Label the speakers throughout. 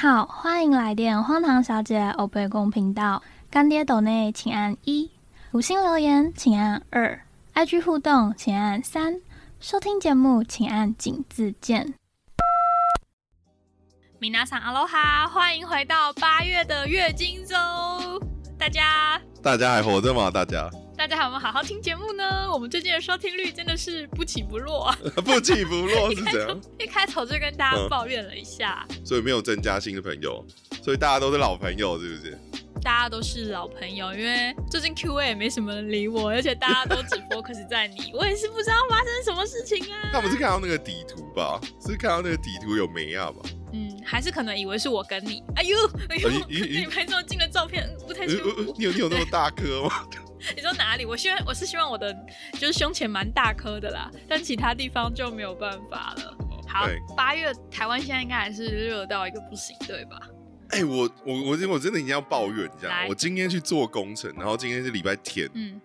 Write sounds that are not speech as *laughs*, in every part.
Speaker 1: 好，欢迎来电荒唐小姐欧贝公频道。干爹斗内请按一，五星留言请按二，IG 互动请按三，收听节目请按井字键。米娜桑阿罗哈，欢迎回到八月的月经周，大家
Speaker 2: 大家还活着吗？大家
Speaker 1: 大家有没有好好听节目呢？我们最近的收听率真的是不起不落啊，*laughs*
Speaker 2: 不起不落是怎样？
Speaker 1: 一开头就跟大家抱怨了一下，
Speaker 2: 所以没有增加新的朋友，所以大家都是老朋友，是不是？
Speaker 1: 大家都是老朋友，因为最近 Q A 也没什么人理我，而且大家都只播，可是在你，*laughs* 我也是不知道发生什么事情啊。
Speaker 2: 他不是看到那个底图吧？是看到那个底图有梅亚吧？
Speaker 1: 嗯，还是可能以为是我跟你。哎呦，哎呦，你拍这么近的照片不太清楚。
Speaker 2: 你有你有那么大颗吗？
Speaker 1: 你说哪里？我希望我是希望我的就是胸前蛮大颗的啦，但其他地方就没有办法了。好，八月台湾现在应该还是热到一个不行，对吧？
Speaker 2: 哎，我我我我真的一定要抱怨一下。我今天去做工程，然后今天是礼拜天。嗯。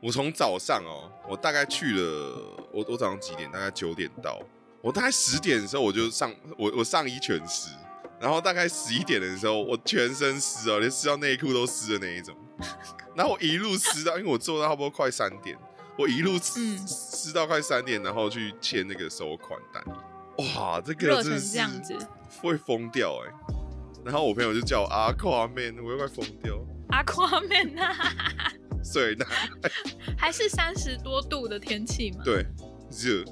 Speaker 2: 我从早上哦，我大概去了，我我早上几点？大概九点到。我大概十点的时候我就上，我我上衣全湿。然后大概十一点的时候，我全身湿哦，连湿到内裤都湿的那一种。*laughs* 然后我一路撕到，因为我做到差不多快三点，我一路湿湿到快三点，然后去签那个收款单。哇，这个真是会疯掉哎！然后我朋友就叫我阿夸 man，我又快疯掉。
Speaker 1: 阿夸 man 呐，
Speaker 2: 水呢？*laughs*
Speaker 1: 还是三十多度的天气吗？
Speaker 2: 对，热。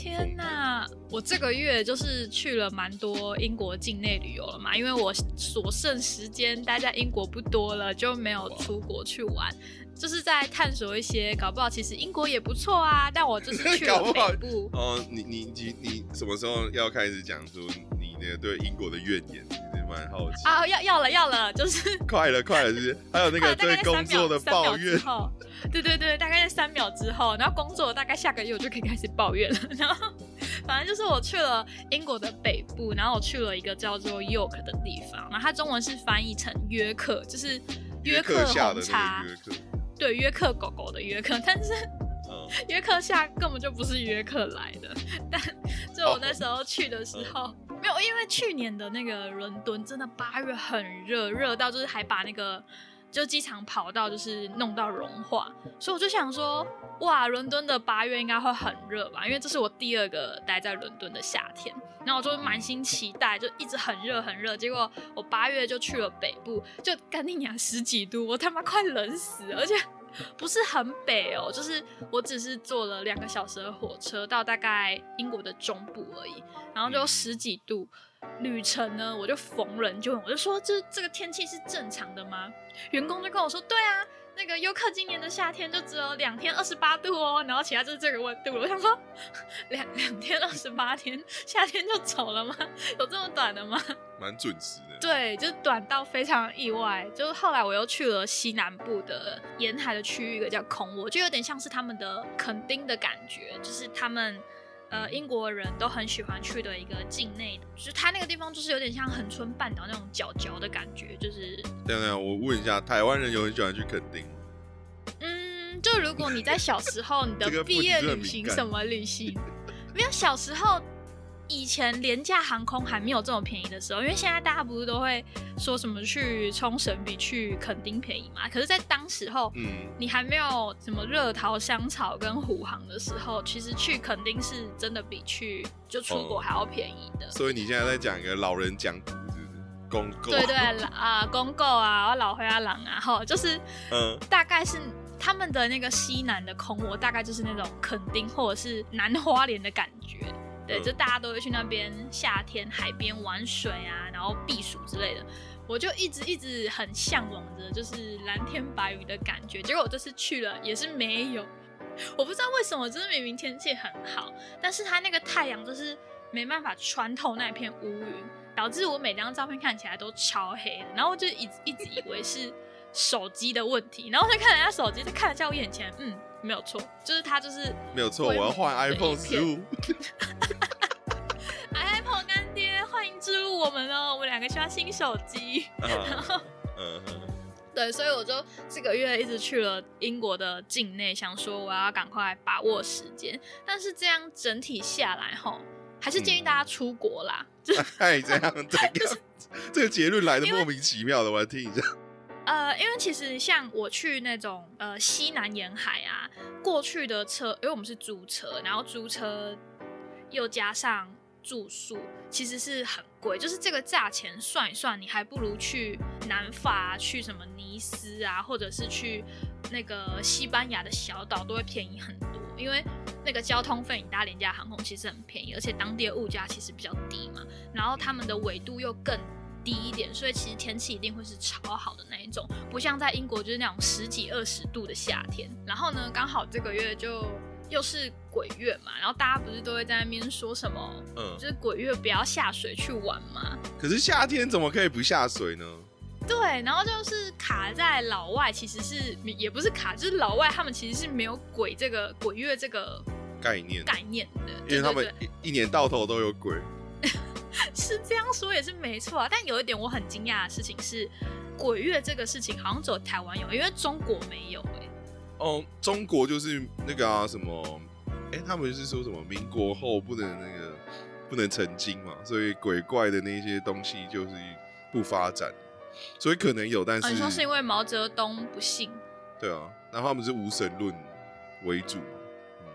Speaker 1: 天呐，我这个月就是去了蛮多英国境内旅游了嘛，因为我所剩时间待在英国不多了，就没有出国去玩，就是在探索一些，搞不好其实英国也不错啊。但我就是去了 *laughs* 北部。
Speaker 2: 哦，你你你你什么时候要开始讲出你那个对英国的怨言？蛮好奇
Speaker 1: 啊！要要了要了，就是
Speaker 2: 快 *laughs* 了快了，就是还有那个对工作的抱怨。
Speaker 1: 对对对，大概在三秒之后，然后工作大概下个月我就可以开始抱怨了。*laughs* 然后反正就是我去了英国的北部，然后我去了一个叫做 York 的地方，然后它中文是翻译成约克，就是约克红茶。对，约克狗狗的约克，但是约克下根本就不是约克来的。但就我那时候去的时候。没有，因为去年的那个伦敦真的八月很热，热到就是还把那个就机场跑道就是弄到融化，所以我就想说，哇，伦敦的八月应该会很热吧？因为这是我第二个待在伦敦的夏天，然后我就满心期待，就一直很热很热。结果我八月就去了北部，就干尼亚十几度，我他妈快冷死，而且。不是很北哦，就是我只是坐了两个小时的火车到大概英国的中部而已，然后就十几度，旅程呢我就逢人就问，我就说这这个天气是正常的吗？员工就跟我说，对啊。那个优客今年的夏天就只有两天二十八度哦，然后其他就是这个温度。我想说，两两天二十八天，*laughs* 夏天就走了吗？有这么短的吗？
Speaker 2: 蛮准时的。
Speaker 1: 对，就是短到非常意外。就是后来我又去了西南部的沿海的区域，一个叫空沃，就有点像是他们的垦丁的感觉，就是他们。呃，英国人都很喜欢去的一个境内，就是它那个地方，就是有点像恒春半岛那种角角的感觉，就是。
Speaker 2: 等等，我问一下，台湾人有很喜欢去垦丁吗？
Speaker 1: 嗯，就如果你在小时候，你的 *laughs* 毕业旅行什么旅行，没有小时候。以前廉价航空还没有这么便宜的时候，因为现在大家不是都会说什么去冲绳比去垦丁便宜嘛？可是，在当时候，嗯，你还没有什么热桃香草跟虎航的时候，其实去垦丁是真的比去就出国还要便宜的。
Speaker 2: 所以你现在在讲一个老人讲古，是不是？公购？
Speaker 1: 对对啊，公购啊，老灰阿郎啊，哈，就是嗯，大概是他们的那个西南的空我，大概就是那种垦丁或者是南花莲的感觉。对，就大家都会去那边夏天海边玩水啊，然后避暑之类的。我就一直一直很向往着，就是蓝天白云的感觉。结果我这次去了也是没有，我不知道为什么，就是明明天气很好，但是它那个太阳就是没办法穿透那片乌云，导致我每张照片看起来都超黑的。然后我就一直一直以为是手机的问题，然后就看人家手机，再看了一下我眼前，嗯。没有错，就是他，就是
Speaker 2: 没有错。我要换 iPhone 十五。*laughs*
Speaker 1: iPhone 干爹，欢迎置入我们哦！我们两个需要新手机。*laughs* 然后，嗯，对，所以我就这个月一直去了英国的境内，想说我要赶快把握时间。但是这样整体下来，吼，还是建议大家出国啦。*laughs*
Speaker 2: 哎，这样这样，这个结论来的莫名其妙的，我来听一下。
Speaker 1: 呃，因为其实像我去那种呃西南沿海啊，过去的车，因为我们是租车，然后租车又加上住宿，其实是很贵。就是这个价钱算一算，你还不如去南法，去什么尼斯啊，或者是去那个西班牙的小岛，都会便宜很多。因为那个交通费，你搭廉价航空其实很便宜，而且当地的物价其实比较低嘛，然后他们的纬度又更。低一点，所以其实天气一定会是超好的那一种，不像在英国就是那种十几二十度的夏天。然后呢，刚好这个月就又是鬼月嘛，然后大家不是都会在那边说什么，嗯，就是鬼月不要下水去玩嘛。
Speaker 2: 可是夏天怎么可以不下水呢？
Speaker 1: 对，然后就是卡在老外，其实是也不是卡，就是老外他们其实是没有鬼这个鬼月这个
Speaker 2: 概念
Speaker 1: 概念的，
Speaker 2: 因为他们一一年到头都有鬼。*laughs* *laughs*
Speaker 1: 是这样说也是没错啊，但有一点我很惊讶的事情是，鬼月这个事情好像只有台湾有，因为中国没有哎。
Speaker 2: 哦，中国就是那个啊什么，哎，他们是说什么民国后不能那个不能成精嘛，所以鬼怪的那些东西就是不发展，所以可能有，但是
Speaker 1: 你说是因为毛泽东不信？
Speaker 2: 对啊，然后他们是无神论为主，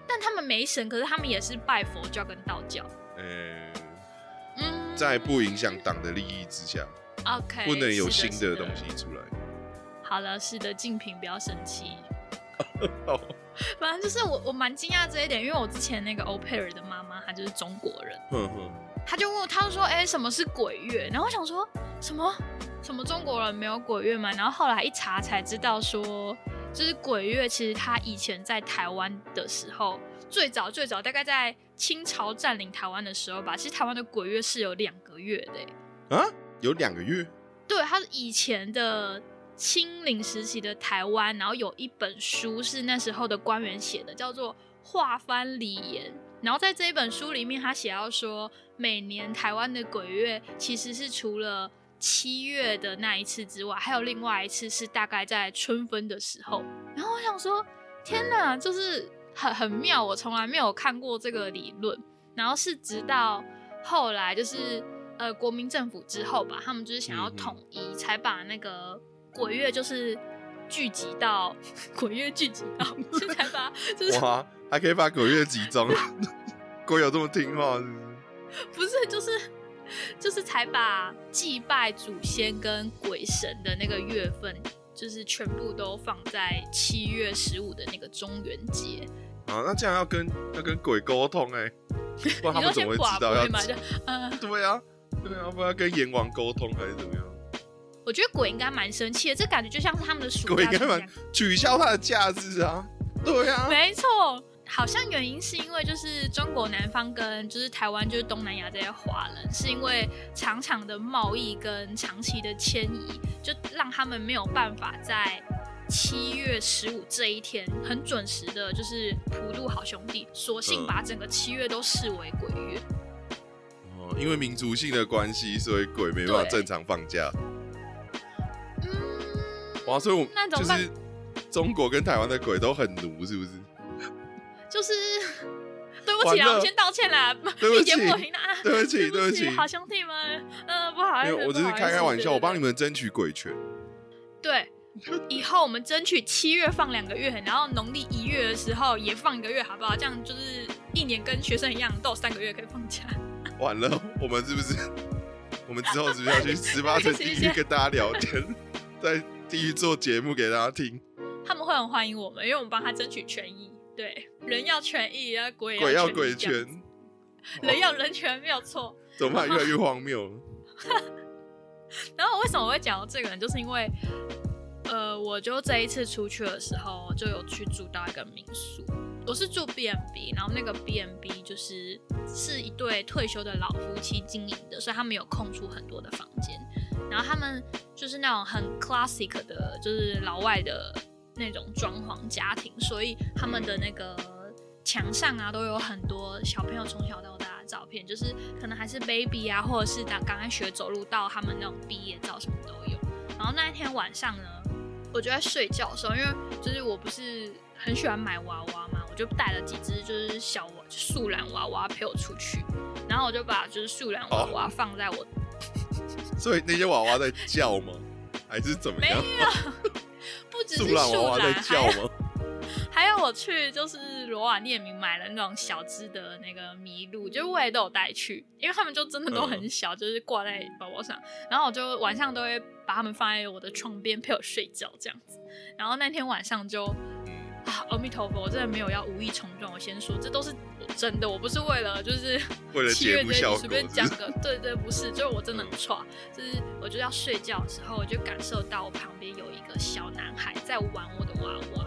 Speaker 1: 但他们没神，可是他们也是拜佛教跟道教。
Speaker 2: 呃。在不影响党的利益之下
Speaker 1: ，OK，
Speaker 2: 不能有新的东西出来。
Speaker 1: 好了，是的，静平不要生气。*laughs* 反正就是我，我蛮惊讶这一点，因为我之前那个欧佩尔的妈妈，她就是中国人。嗯哼，他就问我，他就说：“哎，什么是鬼月？”然后我想说什么什么中国人没有鬼月吗？然后后来一查才知道，说就是鬼月，其实他以前在台湾的时候。最早最早大概在清朝占领台湾的时候吧，其实台湾的鬼月是有两个月的。
Speaker 2: 啊，有两个月？
Speaker 1: 对，它是以前的清领时期的台湾，然后有一本书是那时候的官员写的，叫做《画番礼言》。然后在这一本书里面，他写到说，每年台湾的鬼月其实是除了七月的那一次之外，还有另外一次是大概在春分的时候。然后我想说，天哪，就是。很很妙，我从来没有看过这个理论。然后是直到后来，就是呃国民政府之后吧，他们就是想要统一，才把那个鬼月就是聚集到 *laughs* 鬼月聚集到，就才把就是
Speaker 2: 哇，还可以把鬼月集中，*laughs* 鬼有这么听话是不是？*laughs*
Speaker 1: 不是，就是就是才把祭拜祖先跟鬼神的那个月份，就是全部都放在七月十五的那个中元节。
Speaker 2: 啊，那这样要跟要跟鬼沟通哎，*laughs* 不然他们怎么会知道要？
Speaker 1: 嗯，
Speaker 2: 对啊，对啊，不然跟阎王沟通还是怎么样？
Speaker 1: 我觉得鬼应该蛮生气的，这感觉就像是他们的暑
Speaker 2: 假。鬼应该蛮取消他的假日啊，对啊，
Speaker 1: 没错，好像原因是因为就是中国南方跟就是台湾就是东南亚这些华人，是因为长长的贸易跟长期的迁移，就让他们没有办法在。七月十五这一天很准时的，就是普渡好兄弟，索性把整个七月都视为鬼月。
Speaker 2: 哦，因为民族性的关系，所以鬼没办法正常放假。嗯，哇，所以我那就是中国跟台湾的鬼都很奴，是不是？
Speaker 1: 就是 *laughs* 对不起啊，我先道歉啦，*laughs*
Speaker 2: 对不起，
Speaker 1: 对
Speaker 2: 不起，对不起，
Speaker 1: 好兄弟们，嗯，不好意思，
Speaker 2: 我只是开开玩笑，我帮你们争取鬼权。
Speaker 1: 对。*laughs* 以后我们争取七月放两个月，然后农历一月的时候也放一个月，好不好？这样就是一年跟学生一样，都有三个月可以放假。
Speaker 2: 完了，我们是不是？我们之后是不是要去十八层地狱跟大家聊天，在地狱做节目给大家听？
Speaker 1: 他们会很欢迎我们，因为我们帮他争取权益。对，人要权益，啊，鬼
Speaker 2: 鬼
Speaker 1: 要
Speaker 2: 鬼权，
Speaker 1: 人要人权，没有错。*laughs*
Speaker 2: 怎么办？越来越荒谬了。*laughs*
Speaker 1: 然后为什么我会讲到这个人，就是因为。呃，我就这一次出去的时候，就有去住到一个民宿。我是住 B N B，然后那个 B N B 就是是一对退休的老夫妻经营的，所以他们有空出很多的房间。然后他们就是那种很 classic 的，就是老外的那种装潢家庭，所以他们的那个墙上啊都有很多小朋友从小到大的照片，就是可能还是 baby 啊，或者是刚刚学走路到他们那种毕业照什么都有。然后那一天晚上呢。我就在睡觉的时候，因为就是我不是很喜欢买娃娃嘛，我就带了几只就是小娃树懒娃娃陪我出去，然后我就把就是树懒娃娃放在我，*laughs*
Speaker 2: 所以那些娃娃在叫吗？还是怎么样？
Speaker 1: 没有，*laughs* 不只是树懒
Speaker 2: 娃娃在叫吗？
Speaker 1: 还有我去就是罗瓦涅明买了那种小只的那个麋鹿，就我也都有带去，因为他们就真的都很小，就是挂在包包上，然后我就晚上都会把它们放在我的床边陪我睡觉这样子。然后那天晚上就，阿弥陀佛，我真的没有要无意冲撞，我先说这都是真的，我不是为了就是
Speaker 2: 为了节目效果
Speaker 1: 随便讲个，*laughs* 对对，不是，就是我真的很差，就是我就要睡觉的时候，我就感受到我旁边有一个小男孩在玩我的娃娃。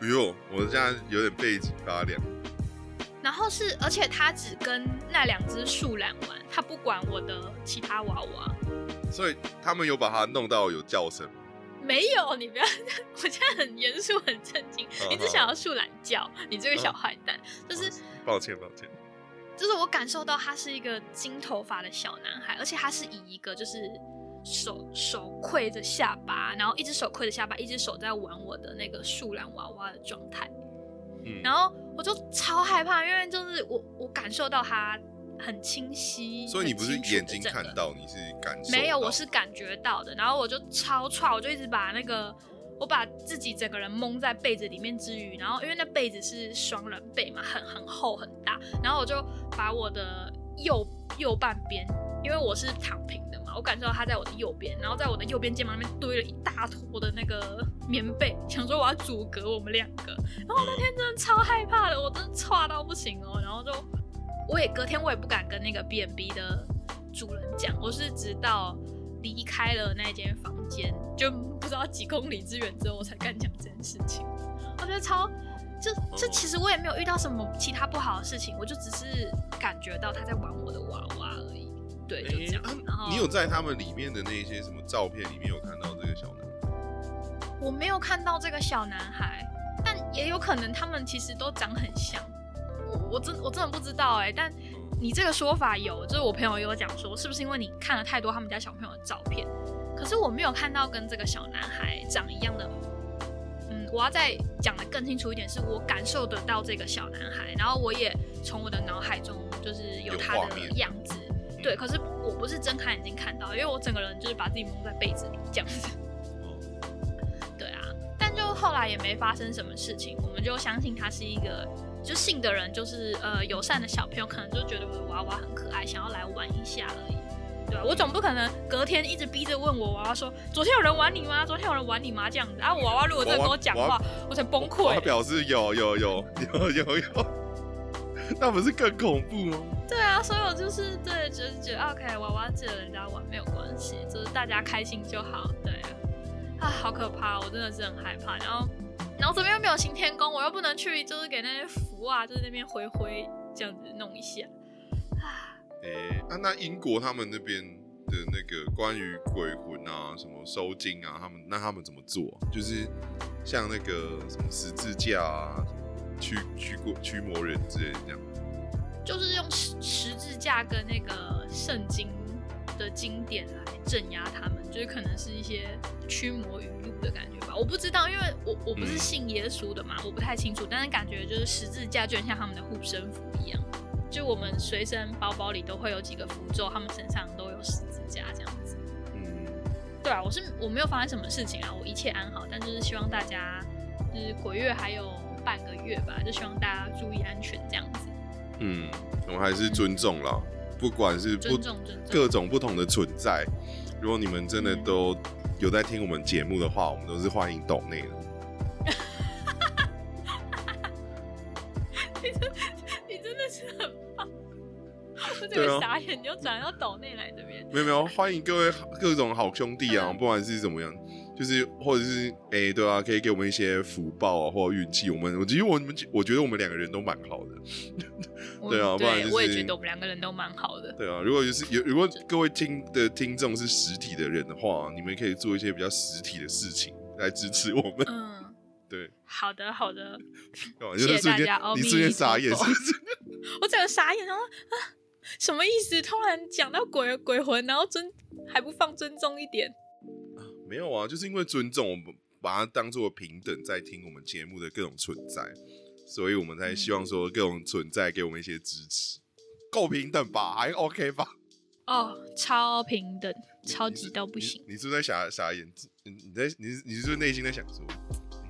Speaker 2: 哎呦，我现在有点背脊发凉。
Speaker 1: 然后是，而且他只跟那两只树懒玩，他不管我的其他娃娃。
Speaker 2: 所以他们有把它弄到有叫声？
Speaker 1: 没有，你不要，我现在很严肃、很震惊。*laughs* 你只想要树懒叫，你这个小坏蛋。就是
Speaker 2: 抱歉，抱歉。
Speaker 1: 就是我感受到他是一个金头发的小男孩，而且他是以一个就是。手手跪着下巴，然后一只手跪着下巴，一只手在玩我的那个树懒娃娃的状态。嗯，然后我就超害怕，因为就是我我感受到它很清晰。
Speaker 2: 所以你不是眼睛看到，你是感受？
Speaker 1: 没有，我是感觉到的。然后我就超踹，我就一直把那个我把自己整个人蒙在被子里面之余，然后因为那被子是双人被嘛，很很厚很大，然后我就把我的右右半边，因为我是躺平。我感受到他在我的右边，然后在我的右边肩膀那边堆了一大坨的那个棉被，想说我要阻隔我们两个。然后那天真的超害怕的，我真的差到不行哦。然后就我也隔天我也不敢跟那个 B N B 的主人讲，我是直到离开了那间房间，就不知道几公里之远之后，我才敢讲这件事情。我觉得超，这这其实我也没有遇到什么其他不好的事情，我就只是感觉到他在玩我的娃娃而已。对，就这样。然后
Speaker 2: 你有在他们里面的那些什么照片里面有看到这个小男孩？
Speaker 1: 我没有看到这个小男孩，但也有可能他们其实都长很像。我我真我真的不知道哎。但你这个说法有，就是我朋友有讲说，是不是因为你看了太多他们家小朋友的照片？可是我没有看到跟这个小男孩长一样的。嗯，我要再讲的更清楚一点，是我感受得到这个小男孩，然后我也从我的脑海中就是有他的样子。对，可是我不是睁开眼睛看到，因为我整个人就是把自己蒙在被子里这样子。对啊，但就后来也没发生什么事情，我们就相信他是一个就信的人，就是呃友善的小朋友，可能就觉得我的娃娃很可爱，想要来玩一下而已。对我总不可能隔天一直逼着问我娃娃说，昨天有人玩你吗？昨天有人玩你吗？这样子啊，我娃娃如果在跟我讲话，我才崩溃。
Speaker 2: 他表示有有有有有有，*laughs* 那不是更恐怖吗？
Speaker 1: 对啊，所以我就是对，就是觉得 OK，娃娃借人家玩没有关系，就是大家开心就好。对啊，啊好可怕，我真的是很害怕。然后，然后这边又没有行天宫，我又不能去，就是给那些符啊，就是那边挥挥这样子弄一下。
Speaker 2: 啊，诶，啊，那英国他们那边的那个关于鬼魂啊，什么收金啊，他们那他们怎么做？就是像那个什么十字架啊，驱驱过驱魔人之类这样。
Speaker 1: 就是用十十字架跟那个圣经的经典来镇压他们，就是可能是一些驱魔语录的感觉吧。我不知道，因为我我不是信耶稣的嘛，我不太清楚。但是感觉就是十字架就像他们的护身符一样，就我们随身包包里都会有几个符咒，他们身上都有十字架这样子。嗯，对啊，我是我没有发生什么事情啊，我一切安好。但就是希望大家就是鬼月还有半个月吧，就希望大家注意安全这样子。
Speaker 2: 嗯，我们还是尊重啦，不管是不各种不同的存在。如果你们真的都有在听我们节目的话，我们都是欢迎岛内的。
Speaker 1: 你 *laughs* 真你真的是很棒，我这个傻眼，你就转到岛内来这边。
Speaker 2: 没有没有，欢迎各位各种好兄弟啊，不管是怎么样。就是或者是哎，对啊，可以给我们一些福报啊，或者运气。我们我其实我们我觉得我们两个人都蛮好的，对啊，不然就是
Speaker 1: 我也觉得我们两个人都蛮好的。
Speaker 2: 对啊，如果就是有如果各位听的听众是实体的人的话，你们可以做一些比较实体的事情来支持我们。嗯，对，
Speaker 1: 好的好的，
Speaker 2: 谢谢大家。你瞬间傻眼是不是？
Speaker 1: 我整个傻眼，然后啊，什么意思？突然讲到鬼鬼魂，然后尊还不放尊重一点？
Speaker 2: 没有啊，就是因为尊重，我们把它当做平等在听我们节目的各种存在，所以我们才希望说各种存在给我们一些支持，够平等吧？还 OK 吧？
Speaker 1: 哦，超平等，超级到不行。
Speaker 2: 你是不是在傻傻眼？你你在你你是不是内心在想说，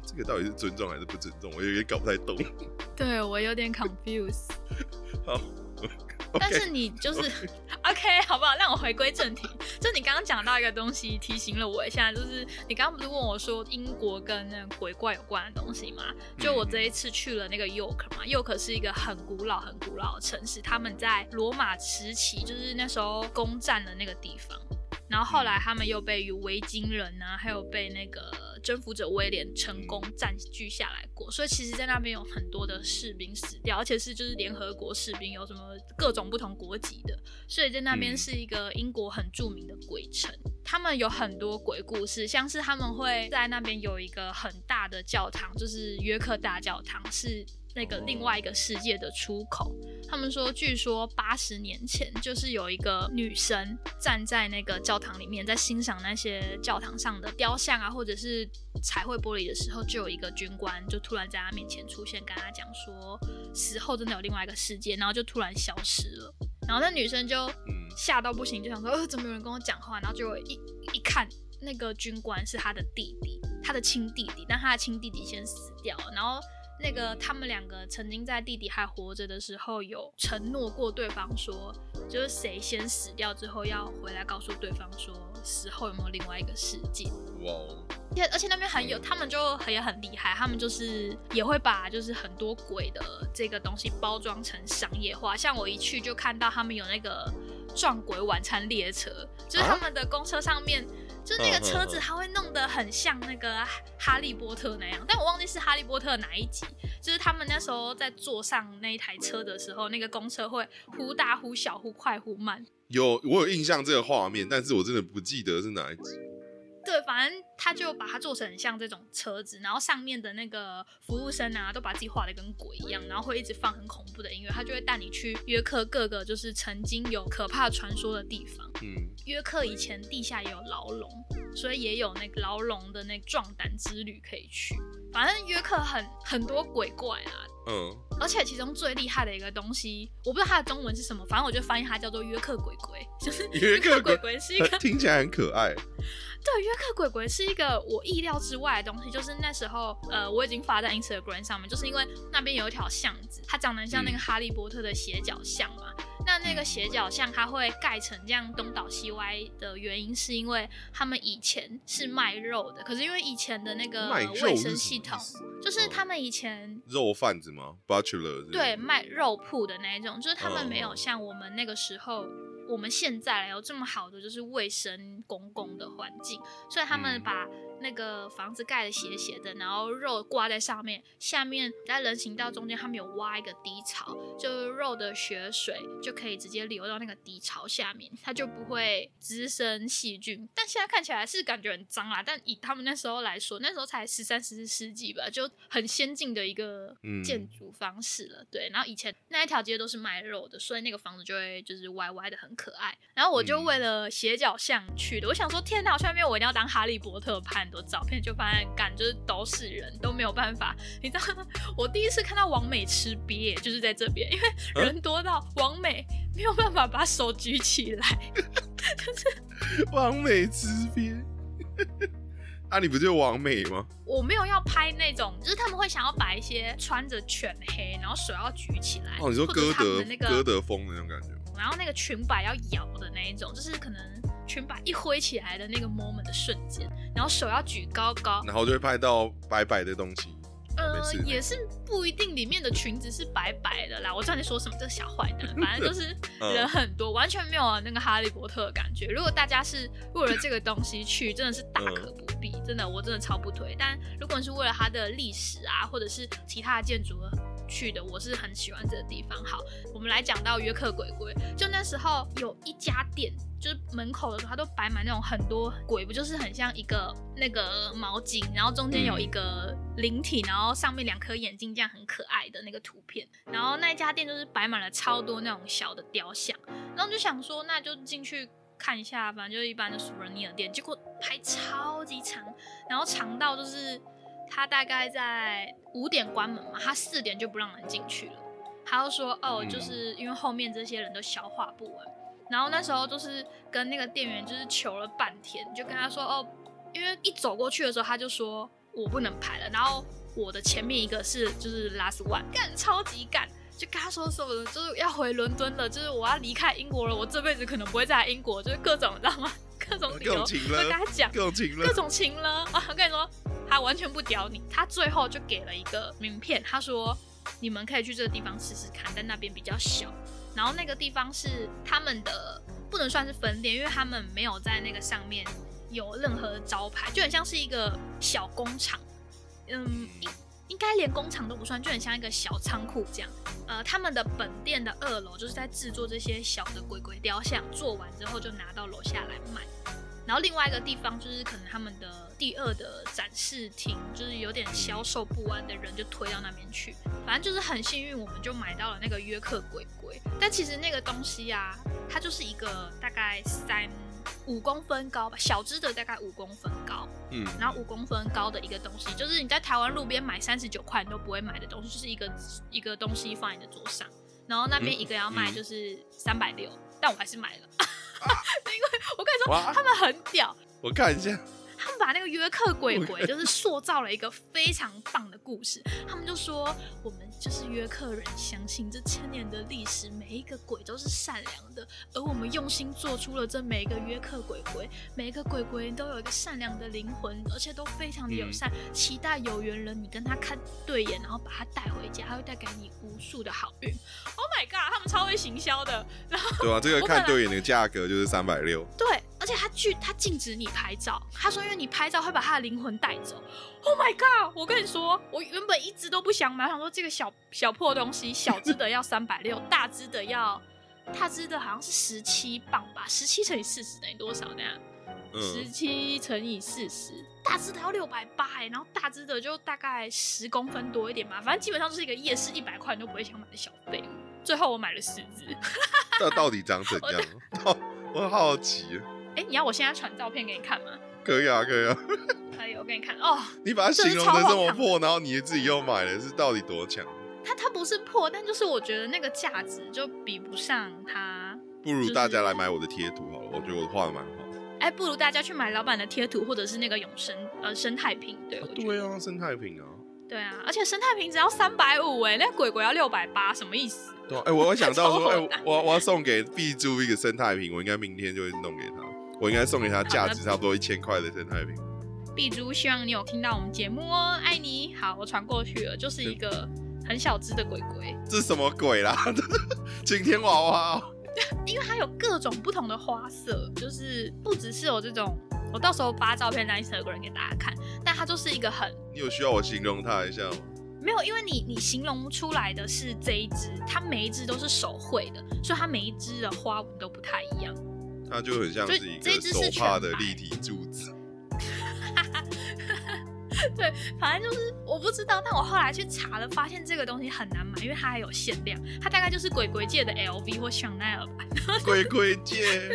Speaker 2: 这个到底是尊重还是不尊重？我有点搞不太懂。*laughs*
Speaker 1: 对我有点 confuse。*laughs*
Speaker 2: 好。
Speaker 1: 但是你就是 *laughs* OK 好不好？让我回归正题。就你刚刚讲到一个东西，提醒了我一下，就是你刚刚不是问我说英国跟那鬼怪有关的东西吗？就我这一次去了那个 York 嘛，York 是一个很古老、很古老的城市，他们在罗马时期就是那时候攻占的那个地方。然后后来他们又被维京人啊，还有被那个征服者威廉成功占据下来过，所以其实，在那边有很多的士兵死掉，而且是就是联合国士兵，有什么各种不同国籍的，所以在那边是一个英国很著名的鬼城。他们有很多鬼故事，像是他们会在那边有一个很大的教堂，就是约克大教堂，是。那个另外一个世界的出口，他们说，据说八十年前就是有一个女神站在那个教堂里面，在欣赏那些教堂上的雕像啊，或者是彩绘玻璃的时候，就有一个军官就突然在她面前出现，跟她讲说，死后真的有另外一个世界，然后就突然消失了。然后那女生就吓到不行，就想说，呃，怎么有人跟我讲话？然后就一一看，那个军官是她的弟弟，她的亲弟弟，但她的亲弟弟先死掉了，然后。那个他们两个曾经在弟弟还活着的时候有承诺过对方说，就是谁先死掉之后要回来告诉对方说死后有没有另外一个世界。哇！而且而且那边很有，他们就也很厉害，他们就是也会把就是很多鬼的这个东西包装成商业化。像我一去就看到他们有那个撞鬼晚餐列车，就是他们的公车上面。就那个车子，它会弄得很像那个哈利波特那样，但我忘记是哈利波特哪一集。就是他们那时候在坐上那一台车的时候，那个公车会忽大忽小、忽快忽慢。
Speaker 2: 有，我有印象这个画面，但是我真的不记得是哪一集。
Speaker 1: 对，反正他就把它做成很像这种车子，然后上面的那个服务生啊，都把自己画的跟鬼一样，然后会一直放很恐怖的音乐，他就会带你去约克各个就是曾经有可怕传说的地方。嗯，约克以前地下也有牢笼，所以也有那个牢笼的那壮胆之旅可以去。反正约克很很多鬼怪啊，嗯，而且其中最厉害的一个东西，我不知道它的中文是什么，反正我就翻译它叫做约克鬼鬼，就是约克鬼鬼是一个
Speaker 2: 听起来很可爱。
Speaker 1: 对，约克鬼鬼是一个我意料之外的东西，就是那时候，呃，我已经发在 Instagram 上面，就是因为那边有一条巷子，它长得像那个哈利波特的斜角巷嘛。那那个斜角巷它会盖成这样东倒西歪的原因，是因为他们以前是卖肉的，可是因为以前的那个卫生系统，就是他们以前
Speaker 2: 肉贩子吗？Butcher
Speaker 1: 对，卖肉铺的那一种，就是他们没有像我们那个时候。我们现在有这么好的就是卫生公共的环境，所以他们把那个房子盖的斜斜的，然后肉挂在上面，下面在人行道中间，他们有挖一个低槽，就肉的血水就可以直接流到那个低槽下面，它就不会滋生细菌。但现在看起来是感觉很脏啊，但以他们那时候来说，那时候才十三、十四世纪吧，就很先进的一个建筑方式了。对，然后以前那一条街都是卖肉的，所以那个房子就会就是歪歪的很。可爱，然后我就为了斜角巷去的。我想说，天哪，去那边我一定要当哈利波特拍很多照片，就发现，干就是都是人都没有办法。你知道，我第一次看到王美吃鳖，就是在这边，因为人多到王美没有办法把手举起来。*laughs* 就是 *laughs*
Speaker 2: 王美吃鳖，*laughs* 啊，你不就王美吗？
Speaker 1: 我没有要拍那种，就是他们会想要把一些穿着全黑，然后手要举起来。
Speaker 2: 哦，你说歌德那个歌德风的那种感觉。
Speaker 1: 然后那个裙摆要摇的那一种，就是可能裙摆一挥起来的那个 moment 的瞬间，然后手要举高高，
Speaker 2: 然后就会拍到白白的东西。
Speaker 1: 呃，也是不一定里面的裙子是白白的啦。我知道你说什么，这个小坏蛋，反正就是 *laughs* 人很多，完全没有那个哈利波特的感觉。如果大家是为了这个东西去，真的是大可不必。真的，我真的超不推。但如果你是为了它的历史啊，或者是其他的建筑。去的我是很喜欢这个地方。好，我们来讲到约克鬼鬼。就那时候有一家店，就是门口的时候，它都摆满那种很多鬼，不就是很像一个那个毛巾，然后中间有一个灵体，然后上面两颗眼睛，这样很可爱的那个图片。然后那一家店就是摆满了超多那种小的雕像，然后就想说，那就进去看一下，反正就是一般的 Souvenir 店，结果排超级长，然后长到就是他大概在五点关门嘛，他四点就不让人进去了。他就说哦，就是因为后面这些人都消化不完，然后那时候就是跟那个店员就是求了半天，就跟他说哦，因为一走过去的时候他就说我不能排了，然后我的前面一个是就是 last one，干超级干。就跟他说什么，就是要回伦敦了，就是我要离开英国了，我这辈子可能不会再来英国，就是各种，你知道吗？各种理由就跟他讲，
Speaker 2: 各种情了，各
Speaker 1: 种情了啊！我跟你说，他完全不屌你，他最后就给了一个名片，他说你们可以去这个地方试试看，但那边比较小，然后那个地方是他们的，不能算是分店，因为他们没有在那个上面有任何招牌，就很像是一个小工厂，嗯。应该连工厂都不算，就很像一个小仓库这样。呃，他们的本店的二楼就是在制作这些小的鬼鬼雕像，做完之后就拿到楼下来卖。然后另外一个地方就是可能他们的第二的展示厅，就是有点销售不安的人就推到那边去。反正就是很幸运，我们就买到了那个约克鬼鬼。但其实那个东西啊，它就是一个大概三。五公分高吧，小只的大概五公分高，嗯，然后五公分高的一个东西，就是你在台湾路边买三十九块你都不会买的东西，就是一个一个东西放你的桌上，然后那边一个要卖就是三百六，但我还是买了，*laughs* 因为我跟你说他们很屌，
Speaker 2: 我看一下。
Speaker 1: 他们把那个约克鬼鬼 *laughs* 就是塑造了一个非常棒的故事。他们就说，我们就是约克人，相信这千年的历史，每一个鬼都是善良的。而我们用心做出了这每一个约克鬼鬼，每一个鬼鬼都有一个善良的灵魂，而且都非常的友善。期待有缘人，你跟他看对眼，然后把他带回家，他会带给你无数的好运。Oh my god，他们超会行销的。然后
Speaker 2: 对啊，这个看对眼的价格就是三百六。
Speaker 1: 对。而且他拒他禁止你拍照，他说因为你拍照会把他的灵魂带走。Oh my god！我跟你说，我原本一直都不想买，我想说这个小小破东西，小只的要三百六，大只的要，大只的好像是十七磅吧，十七乘以四十等于多少呢？十七乘以四十，大只的要六百八哎，然后大只的就大概十公分多一点嘛，反正基本上就是一个夜市一百块你都不会想买的小废物。最后我买了四只，
Speaker 2: 这到底长怎 *laughs* 样？*laughs* 我好奇。
Speaker 1: 哎，你要我现在传照片给你看吗？
Speaker 2: 可以啊，可以啊。
Speaker 1: 可以，我给你看哦。*laughs*
Speaker 2: 你把它形容的这么破，然后你自己又买了，是到底多强？
Speaker 1: 它它不是破，但就是我觉得那个价值就比不上它。
Speaker 2: 不如大家来买我的贴图好了，我觉得我画的蛮好。
Speaker 1: 哎，不如大家去买老板的贴图，或者是那个永生呃生态瓶，对，
Speaker 2: 对啊，生态瓶啊。
Speaker 1: 对啊，而且生态瓶只要三百五，哎，那鬼鬼要六百八，什么意思？
Speaker 2: 对，哎，我想到说，*laughs* 哎，我我要送给 B 猪一个生态瓶，我应该明天就会弄给他。我应该送给他价值差不多一千块的生态瓶。
Speaker 1: 碧珠，希望你有听到我们节目哦，爱你。好，我传过去了，就是一个很小只的鬼鬼。
Speaker 2: 这是什么鬼啦？*laughs* 晴天娃娃。
Speaker 1: 因为它有各种不同的花色，就是不只是有这种，我到时候发照片在 Instagram 给大家看。但它就是一个很……
Speaker 2: 你有需要我形容它一下吗？
Speaker 1: 没有，因为你你形容出来的是这一只，它每一只都是手绘的，所以它每一只的花纹都不太一样。
Speaker 2: 它就很像是一个手帕的立体柱子。*laughs*
Speaker 1: 对，反正就是我不知道，但我后来去查了，发现这个东西很难买，因为它还有限量。它大概就是鬼鬼界的 LV 或香奈儿吧。*laughs*
Speaker 2: 鬼鬼界。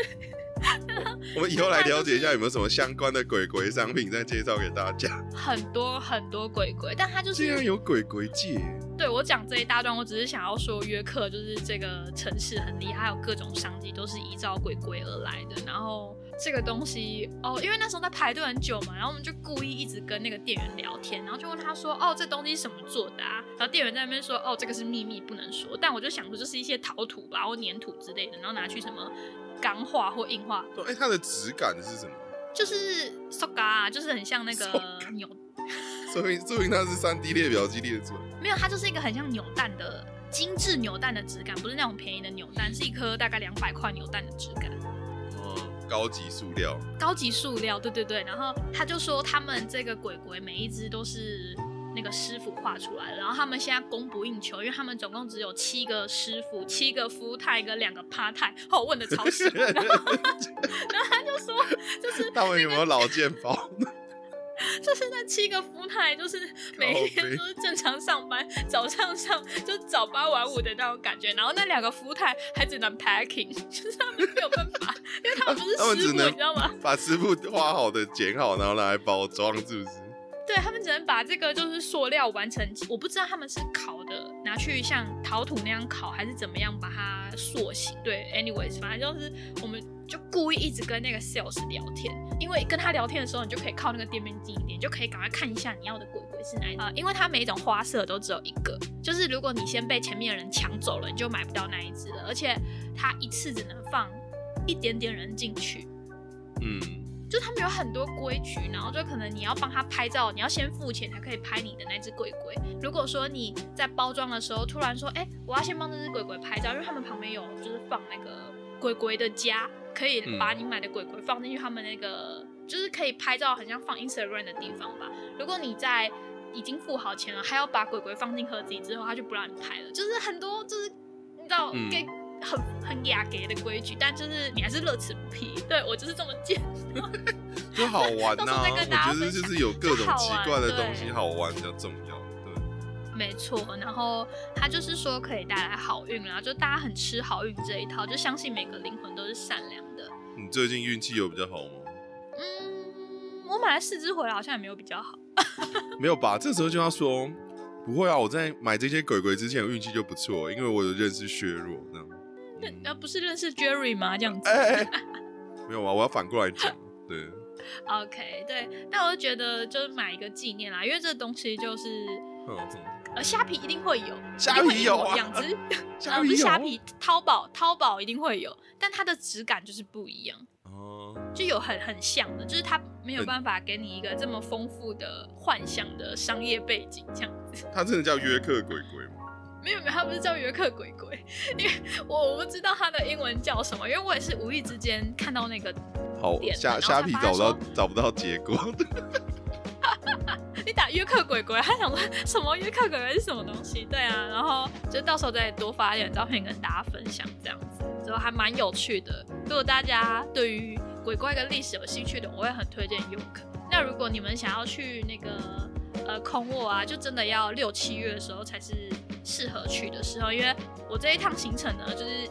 Speaker 2: *laughs* 我们以后来了解一下有没有什么相关的鬼鬼商品，再介绍给大家。
Speaker 1: 很多很多鬼鬼，但它就是。
Speaker 2: 竟然有鬼鬼界。
Speaker 1: 对我讲这一大段，我只是想要说约克就是这个城市很厉害，有各种商机都是依照鬼鬼而来的。然后这个东西哦，因为那时候在排队很久嘛，然后我们就故意一直跟那个店员聊天，然后就问他说：“哦，这东西什么做的？”啊？然后店员在那边说：“哦，这个是秘密，不能说。”但我就想说，就是一些陶土吧，或粘土之类的，然后拿去什么。钢化或硬化，对
Speaker 2: 哎，它的质感是什么？
Speaker 1: 就是塑嘎，就是很像那个扭。*laughs*
Speaker 2: 说明说明它是三 D 列表机列出来。
Speaker 1: 没有，它就是一个很像扭蛋的精致扭蛋的质感，不是那种便宜的扭蛋，是一颗大概两百块扭蛋的质感。
Speaker 2: 哦，高级塑料。
Speaker 1: 高级塑料，对对对。然后他就说，他们这个鬼鬼每一只都是。那个师傅画出来的，然后他们现在供不应求，因为他们总共只有七个师傅，七个夫太跟两个趴太。哦，问的超细，然后他就说，就是 *laughs*
Speaker 2: 他们有没有老健保？*laughs*
Speaker 1: 就是那七个夫太，就是每天都是正常上班，早上上就早八晚五的那种感觉。然后那两个夫太还只能 packing，*laughs* 就是他们没有办法，因为他们不是师傅，你知道吗？
Speaker 2: 把师傅画好的剪好，然后拿来包装，是不是？
Speaker 1: 对他们只能把这个就是塑料完成，我不知道他们是烤的，拿去像陶土那样烤，还是怎么样把它塑形。对，anyways，反正就是我们就故意一直跟那个 sales 聊天，因为跟他聊天的时候，你就可以靠那个店面近一点，就可以赶快看一下你要的鬼鬼是哪一啊，因为它每一种花色都只有一个，就是如果你先被前面的人抢走了，你就买不到那一只了，而且它一次只能放一点点人进去。嗯。就他们有很多规矩，然后就可能你要帮他拍照，你要先付钱才可以拍你的那只鬼鬼。如果说你在包装的时候突然说，哎，我要先帮这只鬼鬼拍照，因为他们旁边有就是放那个鬼鬼的家，可以把你买的鬼鬼放进去，他们那个就是可以拍照，很像放 Instagram 的地方吧。如果你在已经付好钱了，还要把鬼鬼放进盒子里之后，他就不让你拍了。就是很多就是你知道给。很很雅给的规矩，但就是你还是乐此不疲。对我就是这么贱，*laughs*
Speaker 2: 就好玩呐。我觉得就是有各种奇怪的东西好玩比较重要。对，
Speaker 1: 没错。然后他就是说可以带来好运，然后就大家很吃好运这一套，就相信每个灵魂都是善良的。
Speaker 2: 你最近运气有比较好吗？
Speaker 1: 嗯，我买了四只回来，好像也没有比较好。*laughs*
Speaker 2: 没有吧？这时候就要说不会啊！我在买这些鬼鬼之前，运气就不错，因为我有认识削弱那样。
Speaker 1: 那不是认识 Jerry 吗？这样子，*laughs*
Speaker 2: 没有啊，我要反过来讲，对。
Speaker 1: OK，对，但我就觉得就是买一个纪念啦，因为这东西就是，呃，虾皮一定会有，
Speaker 2: 虾皮有
Speaker 1: 啊，
Speaker 2: 养殖，*laughs*
Speaker 1: 呃，不是虾皮，淘宝，淘宝一定会有，但它的质感就是不一样，哦，就有很很像的，就是它没有办法给你一个这么丰富的幻想的商业背景这样子。
Speaker 2: 它真的叫约克鬼鬼吗？
Speaker 1: 没有没有，他不是叫约克鬼鬼，因为我我不知道他的英文叫什么，因为我也是无意之间看到那个
Speaker 2: 好虾虾皮找不到找不到结果。*laughs*
Speaker 1: 你打约克鬼鬼，他想说什么约克鬼鬼是什么东西？对啊，然后就到时候再多发一点照片跟大家分享，这样子就还蛮有趣的。如果大家对于鬼怪跟历史有兴趣的，我也很推荐 Yoke。那如果你们想要去那个呃空卧啊，就真的要六七月的时候才是。适合去的时候，因为我这一趟行程呢，就是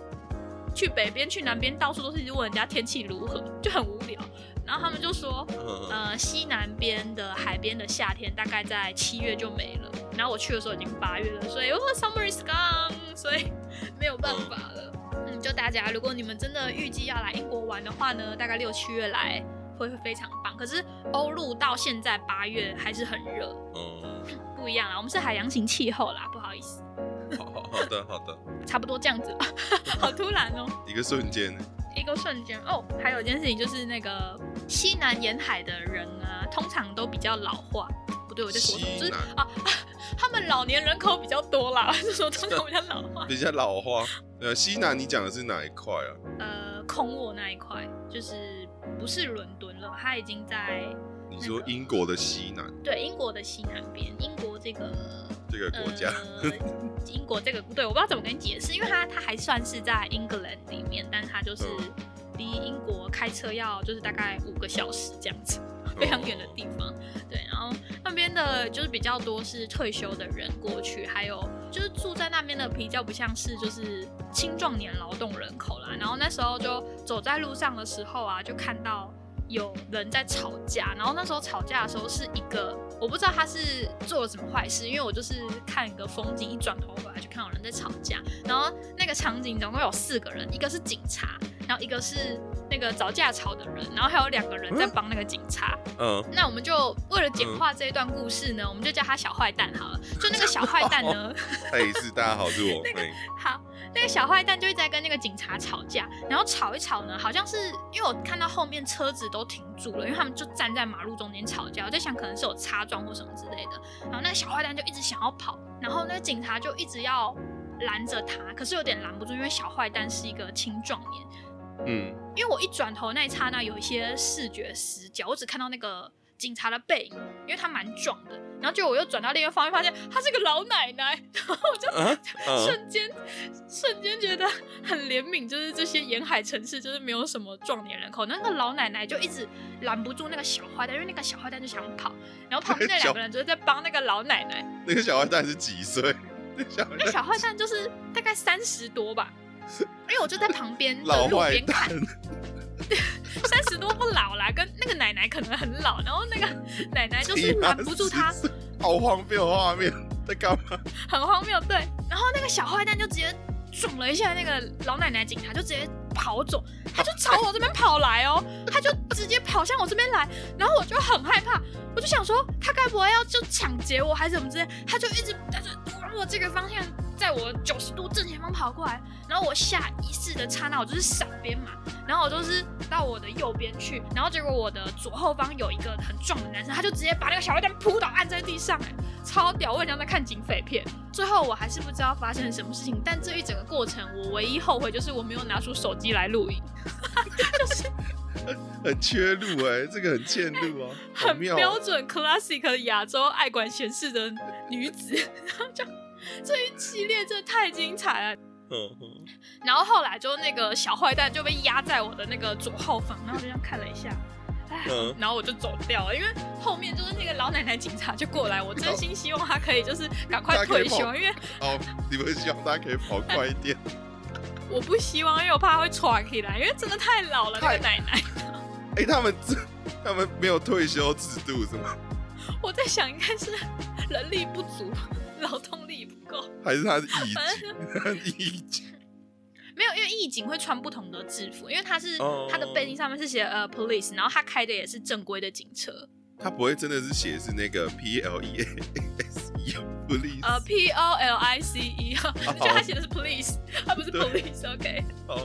Speaker 1: 去北边、去南边，到处都是问人家天气如何，就很无聊。然后他们就说，呃，西南边的海边的夏天大概在七月就没了。然后我去的时候已经八月了，所以哦，summer is gone，*laughs* 所以没有办法了。嗯，就大家，如果你们真的预计要来英国玩的话呢，大概六七月来会会非常棒。可是欧陆到现在八月还是很热。*laughs* 不一样啦，我们是海洋型气候啦，不好意思。
Speaker 2: 好好好的好的，*laughs*
Speaker 1: 差不多这样子吧。*laughs* 好突然哦，
Speaker 2: 一个瞬间，
Speaker 1: 一个瞬间哦。还有一件事情就是那个西南沿海的人啊，通常都比较老化。不对，我在说就是啊，他们老年人口比较多啦，是说通常比较老化。
Speaker 2: 比较老化。呃，西南你讲的是哪一块啊？
Speaker 1: 呃，空沃那一块，就是不是伦敦了，它已经在。
Speaker 2: 你说英国的西南？
Speaker 1: 对，英国的西南边，英国这个
Speaker 2: 这个国家，
Speaker 1: 英国这个对，我不知道怎么跟你解释，因为它它还算是在 England 里面，但它就是离英国开车要就是大概五个小时这样子，*laughs* 非常远的地方。对，然后那边的就是比较多是退休的人过去，还有就是住在那边的比较不像是就是青壮年劳动人口啦。然后那时候就走在路上的时候啊，就看到。有人在吵架，然后那时候吵架的时候是一个，我不知道他是做了什么坏事，因为我就是看一个风景，一转头回来就看到人在吵架，然后那个场景总共有四个人，一个是警察，然后一个是。那个找架吵的人，然后还有两个人在帮那个警察。嗯，那我们就为了简化这一段故事呢，我们就叫他小坏蛋好了。就那个小坏蛋呢，*laughs* *laughs*
Speaker 2: 嘿，是大家好，是我。
Speaker 1: 那个好，那个小坏蛋就一直在跟那个警察吵架，然后吵一吵呢，好像是因为我看到后面车子都停住了，因为他们就站在马路中间吵架，我在想可能是有擦撞或什么之类的。然后那个小坏蛋就一直想要跑，然后那个警察就一直要拦着他，可是有点拦不住，因为小坏蛋是一个青壮年。嗯，因为我一转头那一刹那有一些视觉死角，我只看到那个警察的背影，因为他蛮壮的。然后就我又转到另一个方面，发现他是个老奶奶，*laughs* 然后我就瞬间瞬间觉得很怜悯，就是这些沿海城市就是没有什么壮年人口，那个老奶奶就一直拦不住那个小坏蛋，因为那个小坏蛋就想跑，然后旁边那两个人就是在帮那个老奶奶。
Speaker 2: 那个小坏蛋是几岁？
Speaker 1: 那小坏蛋就是大概三十多吧，因为我就在旁边的路边看。*laughs* 三十多不老啦，跟那个奶奶可能很老，然后那个 *laughs* 奶奶就是拦不住他，
Speaker 2: 好荒谬画面，在干嘛？*laughs*
Speaker 1: 很荒谬，对。然后那个小坏蛋就直接撞了一下那个老奶奶，警察就直接跑走，他就朝我这边跑来哦，他就直接跑向我这边来，然后我就很害怕，我就想说他该不会要就抢劫我还是怎么之类，他就一直他就往我这个方向。在我九十度正前方跑过来，然后我下意识的刹那，我就是闪边嘛，然后我就是到我的右边去，然后结果我的左后方有一个很壮的男生，他就直接把那个小坏蛋扑倒，按在地上，哎，超屌！我很像在看警匪片。最后我还是不知道发生了什么事情，但这一整个过程，我唯一后悔就是我没有拿出手机来录影，就 *laughs* 是
Speaker 2: 很缺路哎，这个很欠路啊，*laughs*
Speaker 1: 很标准 classic 的亚洲爱管闲事的女子，然后就。这一系列真的太精彩了，然后后来就那个小坏蛋就被压在我的那个左后方，然后我就这样看了一下，哎，然后我就走掉了，因为后面就是那个老奶奶警察就过来，我真心希望他可以就是赶快退休，因为
Speaker 2: 哦，你们希望他可以跑快一点，*laughs*
Speaker 1: 我不希望，因为我怕他会喘起来，因为真的太老了那个奶奶。*laughs*
Speaker 2: 哎，他们这他们没有退休制度是吗？
Speaker 1: 我在想应该是人力不足。劳动力不够，
Speaker 2: 还是他是义警？义警
Speaker 1: 没有，因为义警会穿不同的制服，因为他是他的背景上面是写呃 police，然后他开的也是正规的警车。
Speaker 2: 他不会真的是写是那个 P L E A S E police？
Speaker 1: 呃，P O L I C E，就他写的是 police，他不是 police，OK？
Speaker 2: 好，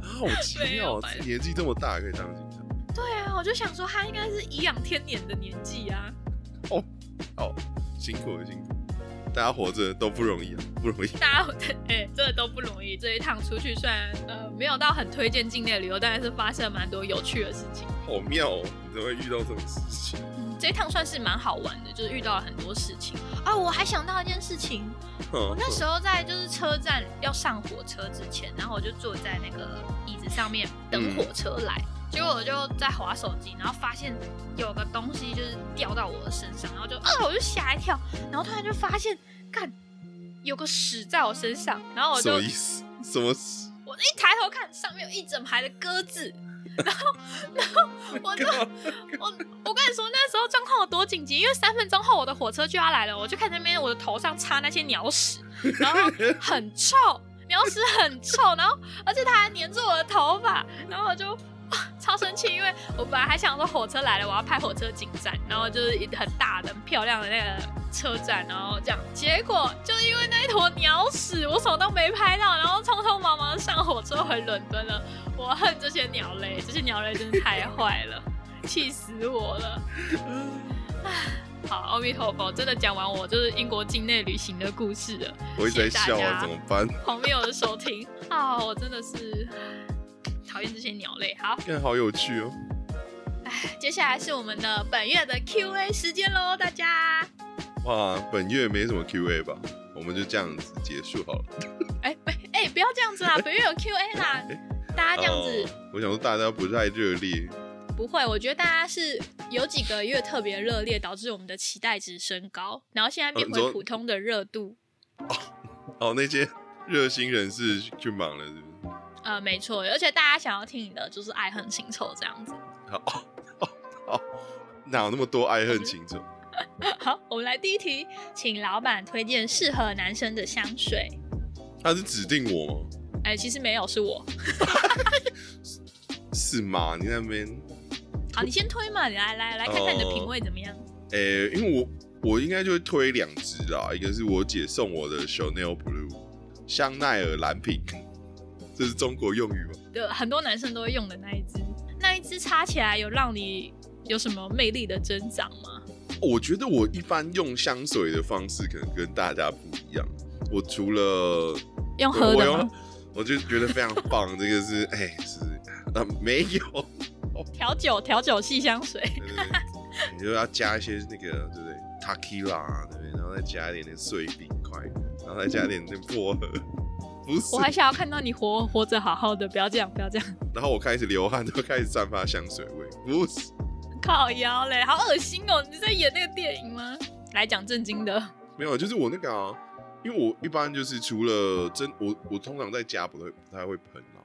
Speaker 2: 好奇妙，年纪这么大可以当警察？
Speaker 1: 对啊，我就想说他应该是颐养天年的年纪啊。
Speaker 2: 哦，好，辛苦了，辛苦。大家活着都不容易啊，不容易。
Speaker 1: 大家哎，真的都不容易。这一趟出去，虽然呃没有到很推荐境内旅游，但是发生了蛮多有趣的事情。
Speaker 2: 好妙哦！你怎么会遇到这种事情？
Speaker 1: 嗯，这一趟算是蛮好玩的，就是遇到了很多事情啊。我还想到一件事情，我那时候在就是车站要上火车之前，然后我就坐在那个椅子上面等火车来。结果我就在划手机，然后发现有个东西就是掉到我的身上，然后就啊，我就吓一跳，然后突然就发现，干，有个屎在我身上，然后我就
Speaker 2: 什么意思？什么屎？
Speaker 1: 我一抬头看，上面有一整排的鸽字，然后，然后我就 *laughs* 我我跟你说那时候状况有多紧急，因为三分钟后我的火车就要来了，我就看那边我的头上插那些鸟屎，然后很臭，*laughs* 鸟屎很臭，然后而且它还粘住我的头发，然后我就。*laughs* 超生气，因为我本来还想说火车来了，我要拍火车进站，然后就是一很大的、很漂亮的那个车站，然后这样。结果就因为那一坨鸟屎，我什么都没拍到，然后匆匆忙忙上火车回伦敦了。我恨这些鸟类，这些鸟类真的太坏了，*laughs* 气死我了。好，阿弥陀佛，真的讲完我就是英国境内旅行的故事了。
Speaker 2: 我一直在笑啊，怎么办？*laughs*
Speaker 1: 朋友的收听啊，我真的是。讨厌这些鸟类，好，
Speaker 2: 看好有趣哦。
Speaker 1: 哎，接下来是我们的本月的 Q A 时间喽，大家。
Speaker 2: 哇，本月没什么 Q A 吧？我们就这样子结束好了。
Speaker 1: 哎，哎，不要这样子啦，*laughs* 本月有 Q A 啦，大家这样子。
Speaker 2: 我想说大家不太热烈。
Speaker 1: 不会，我觉得大家是有几个月特别热烈，导致我们的期待值升高，然后现在变回普通的热度。
Speaker 2: 哦，哦，那些热心人士去忙了，是不是？
Speaker 1: 呃，没错，而且大家想要听你的就是爱恨情仇这样子。
Speaker 2: 好，好，哪有那么多爱恨情仇？*laughs*
Speaker 1: 好，我们来第一题，请老板推荐适合男生的香水。
Speaker 2: 他是指定我吗？
Speaker 1: 哎，其实没有，是我。*laughs*
Speaker 2: 是吗？你那边？
Speaker 1: 好，你先推嘛，你来来来看看你的品味怎么样？
Speaker 2: 哎，因为我我应该就会推两支啦，一个是我姐送我的 Chanel Blue 香奈儿蓝瓶。这是中国用语吗？
Speaker 1: 对，很多男生都会用的那一支，那一支插起来有让你有什么魅力的增长吗？
Speaker 2: 我觉得我一般用香水的方式可能跟大家不一样。我除了
Speaker 1: 用喝的，
Speaker 2: 我就觉得非常棒。这个是 *laughs* 哎是啊没有
Speaker 1: 调酒调酒系香水，
Speaker 2: 你就要加一些那个对不对？Takila 对不对？然后再加一点点碎冰块，然后再加一点点薄荷。不是，
Speaker 1: 我还想要看到你活活着好好的，不要这样，不要这样。
Speaker 2: 然后我开始流汗，就开始散发香水味。不是，
Speaker 1: 靠腰嘞，好恶心哦！你在演那个电影吗？来讲正经的。
Speaker 2: 没有，就是我那个啊，因为我一般就是除了真我我通常在家不会不太会喷啊。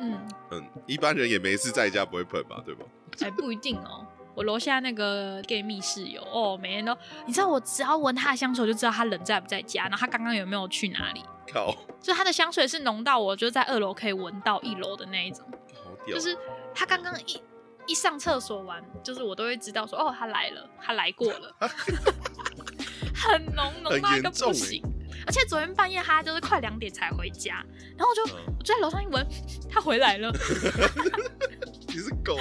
Speaker 2: 嗯嗯，一般人也没事在家不会喷吧，对吧？
Speaker 1: 还不一定哦。我楼下那个 gay 蜜室友哦，每天都，你知道我只要闻他的香水，我就知道他人在不在家，然后他刚刚有没有去哪里。
Speaker 2: 靠！
Speaker 1: 就他的香水是浓到我就在二楼可以闻到一楼的那一种。
Speaker 2: 好屌！
Speaker 1: 就是他刚刚一一上厕所完，就是我都会知道说哦，他来了，他来过了。很浓浓到一个不行。而且昨天半夜他就是快两点才回家，然后我就我就在楼上一闻，他回来了。*laughs* *laughs*
Speaker 2: 你是狗？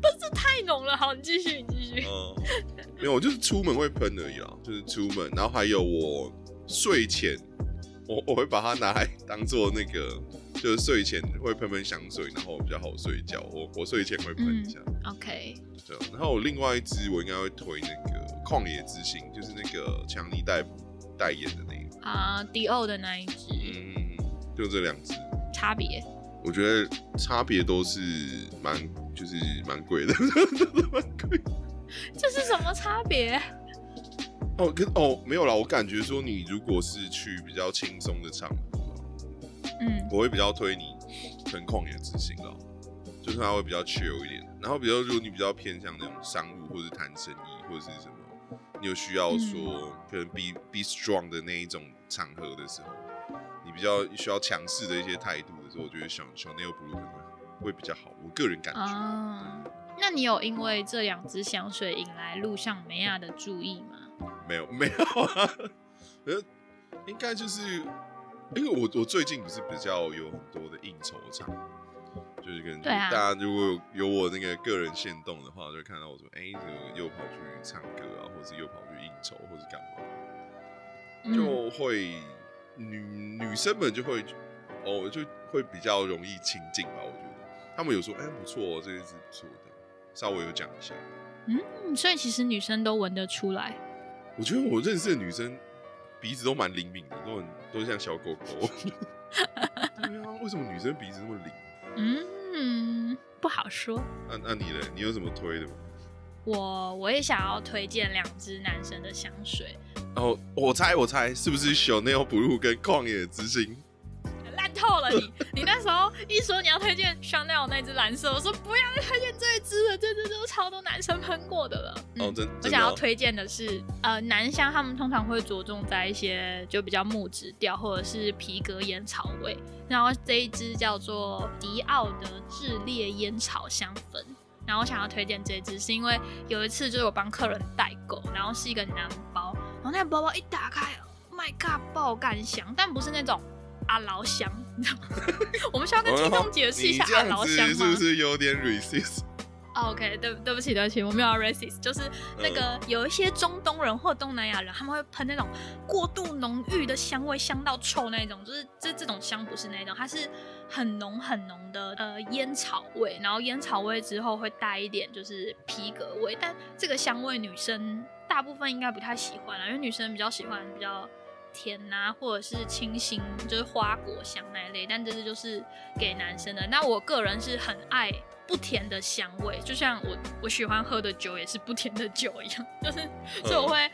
Speaker 1: 不是太浓了。好，你继续，你继续。
Speaker 2: 嗯，没有，我就是出门会喷而已啦，就是出门，然后还有我睡前，我我会把它拿来当做那个，就是睡前会喷喷香水，然后比较好睡觉。我我睡前会喷一下。
Speaker 1: OK。
Speaker 2: 对，然后我另外一支我应该会推那个旷野之心，就是那个强尼戴普。代言的那个
Speaker 1: 啊，迪奥的那一支，
Speaker 2: 嗯，就这两支，
Speaker 1: 差别，
Speaker 2: 我觉得差别都是蛮，就是蛮贵的，*laughs* 蛮贵。
Speaker 1: 这是什么差别？
Speaker 2: 哦，跟哦没有啦，我感觉说你如果是去比较轻松的场合，嗯，我会比较推你很旷野之心了，就是它会比较 chill 一点。然后，比如如果你比较偏向那种商务或者谈生意或者是什么。你有需要说可能 be be strong 的那一种场合的时候，你比较需要强势的一些态度的时候，我觉得小小 nail blue 可能会比较好。我个人感觉。啊，
Speaker 1: 那你有因为这两支香水引来路上梅亚的注意吗？
Speaker 2: 没有，*laughs* 没有啊。呃，应该就是因为我我最近不是比较有很多的应酬场。就是跟大家如果有有我那个个人线动的话，就会看到我说，哎，怎么又跑去唱歌啊，或者又跑去应酬，或者干嘛，就会女女生们就会哦，就会比较容易亲近吧。我觉得他们有说，哎，不错，这个是不错的，稍微有讲一下。
Speaker 1: 嗯，所以其实女生都闻得出来。
Speaker 2: 我觉得我认识的女生鼻子都蛮灵敏的，都很都像小狗狗。*laughs* 对啊，为什么女生鼻子那么灵？
Speaker 1: 嗯，不好说。
Speaker 2: 那那你呢？你有什么推的吗？
Speaker 1: 我我也想要推荐两支男生的香水。
Speaker 2: 哦，我猜我猜是不是 Chanel Blue 跟旷野之心？
Speaker 1: 透了你，*laughs* 你那时候一说你要推荐香奈儿那支蓝色，我说不要再推荐这一支了，这支都超多男生喷过的了。
Speaker 2: 哦，真。
Speaker 1: 我想要推荐的是，呃，男香他们通常会着重在一些就比较木质调或者是皮革烟草味，然后这一支叫做迪奥的炽烈烟草香氛。然后我想要推荐这支，是因为有一次就是我帮客人代购，然后是一个男包，然后那个包包一打开，My God，爆干香，但不是那种。阿劳香，*laughs* 你知道吗 *laughs* 我们需要跟听众解释一下阿劳香吗？
Speaker 2: 是不是有点 racist？OK，
Speaker 1: 对对不起对不起，我没有 racist，就是那个有一些中东人或东南亚人，他们会喷那种过度浓郁的香味，香到臭那种，就是这这种香不是那种，它是很浓很浓的呃烟草味，然后烟草味之后会带一点就是皮革味，但这个香味女生大部分应该不太喜欢了，因为女生比较喜欢比较。甜呐，或者是清新，就是花果香那一类，但这是就是给男生的。那我个人是很爱不甜的香味，就像我我喜欢喝的酒也是不甜的酒一样，*laughs* 就是所以我会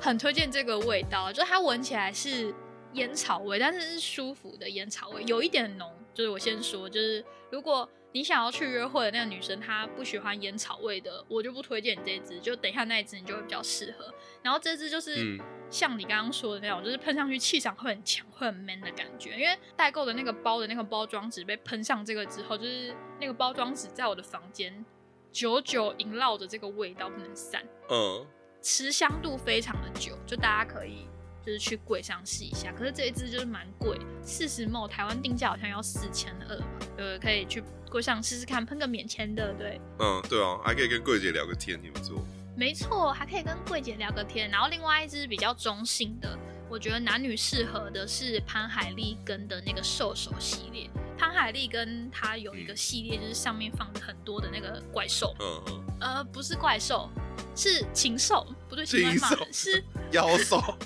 Speaker 1: 很推荐这个味道，就它闻起来是烟草味，但是是舒服的烟草味，有一点浓。就是我先说，就是如果。你想要去约会的那个女生，她不喜欢烟草味的，我就不推荐你这支。就等一下那一支，你就会比较适合。然后这支就是像你刚刚说的那种，就是喷上去气场会很强，会很 man 的感觉。因为代购的那个包的那个包装纸被喷上这个之后，就是那个包装纸在我的房间久久萦绕着这个味道不能散。嗯，持香度非常的久，就大家可以。就是去柜上试一下，可是这一支就是蛮贵，四十毛，台湾定价好像要四千二嘛，呃，可以去柜上试试看，喷个免签的，对。
Speaker 2: 嗯，对啊，还可以跟柜姐聊个天，你们做。
Speaker 1: 没错，还可以跟柜姐聊个天。然后另外一支比较中性的，我觉得男女适合的是潘海利根的那个兽首系列。潘海利根它有一个系列，就是上面放着很多的那个怪兽。嗯嗯。呃，不是怪兽，是禽兽，不对，
Speaker 2: 禽兽
Speaker 1: 是
Speaker 2: 妖兽。*laughs*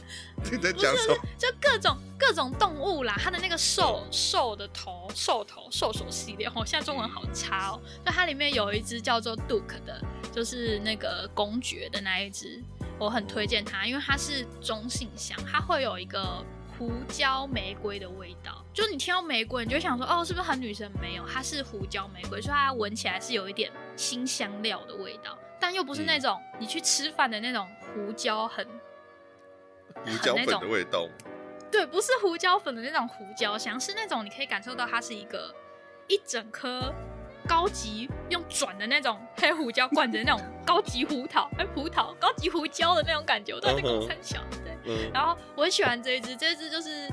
Speaker 2: 你在讲什么？
Speaker 1: 就各种各种动物啦，它的那个兽兽的头、兽头、兽首系列，哦，现在中文好差哦。就它里面有一只叫做 Duke 的，就是那个公爵的那一只，我很推荐它，因为它是中性香，它会有一个胡椒玫瑰的味道。就你听到玫瑰，你就想说，哦，是不是很女生？没有，它是胡椒玫瑰，所以它闻起来是有一点新香料的味道，但又不是那种你去吃饭的那种胡椒很。
Speaker 2: 胡椒粉的味道，
Speaker 1: 对，不是胡椒粉的那种胡椒香，是那种你可以感受到它是一个一整颗高级用转的那种黑胡椒灌的那种高级胡桃，哎，胡桃高级胡椒的那种感觉，我都在公三小，对。然后我很喜欢这一支，这一支就是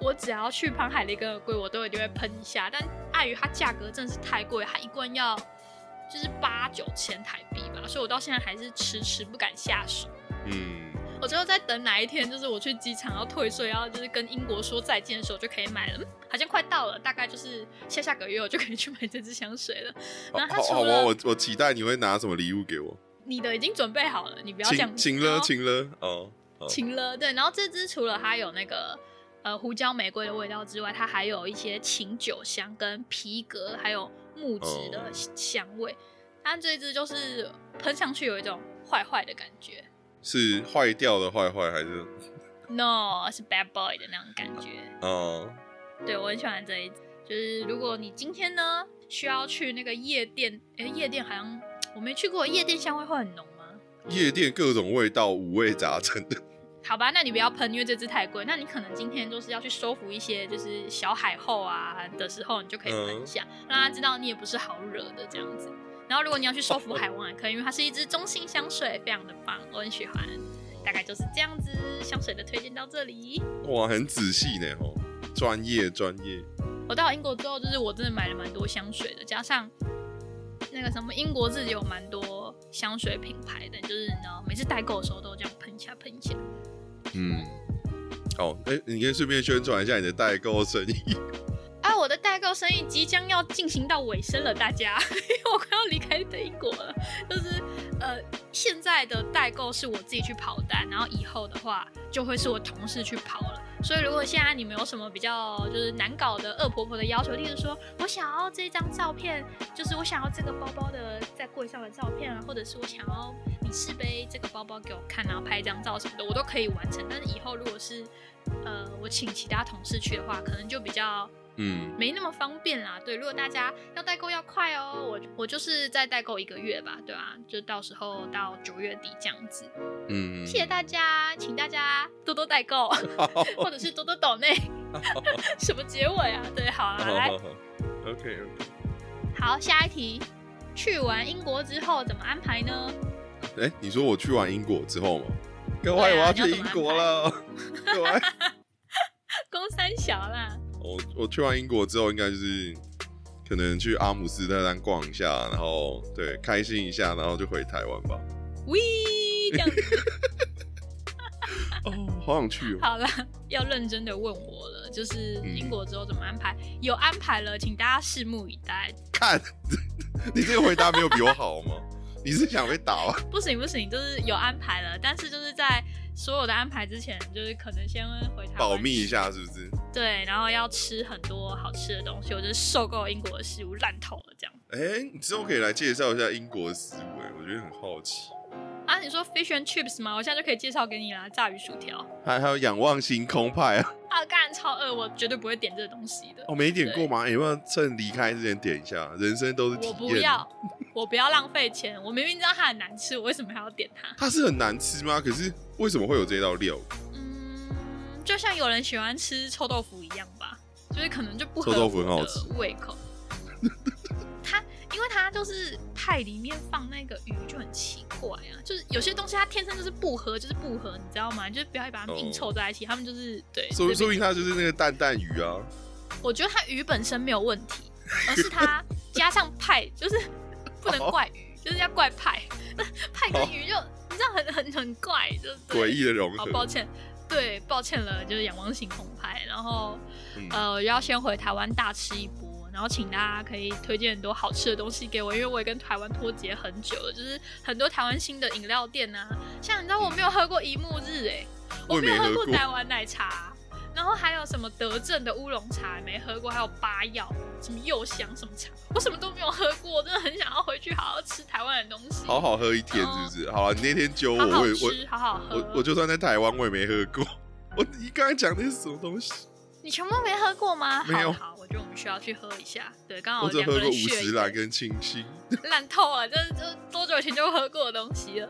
Speaker 1: 我只要去潘海的一个龟，我都一定会喷一下，但碍于它价格真的是太贵，它一罐要就是八九千台币吧，所以我到现在还是迟迟不敢下手。嗯。我最后在等哪一天，就是我去机场要退税，然后就是跟英国说再见的时候就可以买了。好像快到了，大概就是下下个月我就可以去买这支香水了。
Speaker 2: 那好，好，我我我期待你会拿什么礼物给我。
Speaker 1: 你的已经准备好了，你不要讲。
Speaker 2: 请了，请了，哦，
Speaker 1: 请了。对，然后这支除了它有那个呃胡椒玫瑰的味道之外，它还有一些琴酒香、跟皮革还有木质的香味。它这支就是喷上去有一种坏坏的感觉。
Speaker 2: 是坏掉的坏坏还是
Speaker 1: ？No，是 bad boy 的那种感觉。哦，对我很喜欢这一，就是如果你今天呢需要去那个夜店，哎，夜店好像我没去过，夜店香味会很浓吗？
Speaker 2: 夜店各种味道五味杂陈的。*laughs*
Speaker 1: 好吧，那你不要喷，因为这支太贵。那你可能今天就是要去收服一些就是小海后啊的时候，你就可以喷一下，让他知道你也不是好惹的这样子。然后，如果你要去收服海王也可以，因为它是一支中性香水，非常的棒，我很喜欢。大概就是这样子，香水的推荐到这里。
Speaker 2: 哇，很仔细呢，吼，专业专业。
Speaker 1: 我到英国之后，就是我真的买了蛮多香水的，加上那个什么英国自己有蛮多香水品牌的，就是你知道，每次代购的时候都这样喷一下喷一下。嗯，
Speaker 2: 好，哎，你可以顺便宣传一下你的代购生意。
Speaker 1: 我的代购生意即将要进行到尾声了，大家，*laughs* 因为我快要离开英国了。就是呃，现在的代购是我自己去跑单，然后以后的话就会是我同事去跑了。所以如果现在你们有什么比较就是难搞的恶婆婆的要求，例如说我想要这张照片，就是我想要这个包包的在柜上的照片啊，或者是我想要你试背这个包包给我看，然后拍一张照什么的，我都可以完成。但是以后如果是呃我请其他同事去的话，可能就比较。嗯，没那么方便啦。对，如果大家要代购要快哦，我我就是再代购一个月吧，对吧？就到时候到九月底这样子。嗯，谢谢大家，请大家多多代购，*laughs* 或者是多多抖内。*laughs* 什么结尾啊？对，好了，来，*laughs*
Speaker 2: OK OK。
Speaker 1: 好，下一题，去完英国之后怎么安排呢？
Speaker 2: 哎，你说我去完英国之后吗？各位，我要去英国了。各位，
Speaker 1: 公三小啦。
Speaker 2: 我我去完英国之后，应该就是可能去阿姆斯特丹逛一下，然后对开心一下，然后就回台湾吧。
Speaker 1: 喂，这样子。*laughs*
Speaker 2: 哦，好想去哦。
Speaker 1: 好了，要认真的问我了，就是英国之后怎么安排？有安排了，请大家拭目以待。
Speaker 2: 看，*laughs* 你这个回答没有比我好吗？你是想被打吗？*laughs*
Speaker 1: 不行不行，就是有安排了，但是就是在。所有的安排之前，就是可能先回台
Speaker 2: 保密一下，是不是？
Speaker 1: 对，然后要吃很多好吃的东西，我就是受够英国的食物烂透了这样。
Speaker 2: 哎，你之后可以来介绍一下英国的食物，哎，我觉得很好奇。
Speaker 1: 啊，你说 fish and chips 吗？我现在就可以介绍给你啦，炸鱼薯条。
Speaker 2: 还还有仰望星空派啊。
Speaker 1: 啊，干超饿，我绝对不会点这个东西的。
Speaker 2: 我没点过吗？有没有趁离开之前点一下？人生都是
Speaker 1: 我不要，我不要浪费钱。我明明知道它很难吃，我为什么还要点它？
Speaker 2: 它是很难吃吗？可是为什么会有这道料？
Speaker 1: 嗯，就像有人喜欢吃臭豆腐一样吧，就是可能就不
Speaker 2: 臭豆腐很好吃
Speaker 1: 胃口。它因为它就是派里面放那个鱼就很奇怪啊，就是有些东西它天生就是不合，就是不合，你知道吗？就是不要把它硬凑在一起，他们就是对。
Speaker 2: 说说明它就是那个蛋蛋鱼啊。
Speaker 1: 我觉得它鱼本身没有问题，*laughs* 而是它加上派，就是不能怪鱼，就是要怪派。*laughs* 派跟鱼就你知道很很很怪，就
Speaker 2: 诡异的融合。
Speaker 1: 好抱歉，对，抱歉了，就是仰望星空派。然后呃，要先回台湾大吃一波。然后请大家可以推荐很多好吃的东西给我，因为我也跟台湾脱节很久了，就是很多台湾新的饮料店啊，像你知道我没有喝过一木日哎，我没有喝过台湾奶茶。然后还有什么德政的乌龙茶没喝过，还有八药什么柚香什么茶，我什么都没有喝过，真的很想要回去好好吃台湾的东西，
Speaker 2: 好好喝一天是不是？好了，你那天揪我，我
Speaker 1: 我好好喝，
Speaker 2: 我我就算在台湾我也没喝过。我你刚才讲的是什么东西？
Speaker 1: 你全部没喝过吗？
Speaker 2: 没有。
Speaker 1: 好，我觉得我们需要去喝一下。对，刚好
Speaker 2: 我
Speaker 1: 只喝
Speaker 2: 过五十兰跟清新，
Speaker 1: 烂透了，这这多久以前就喝过的东西了。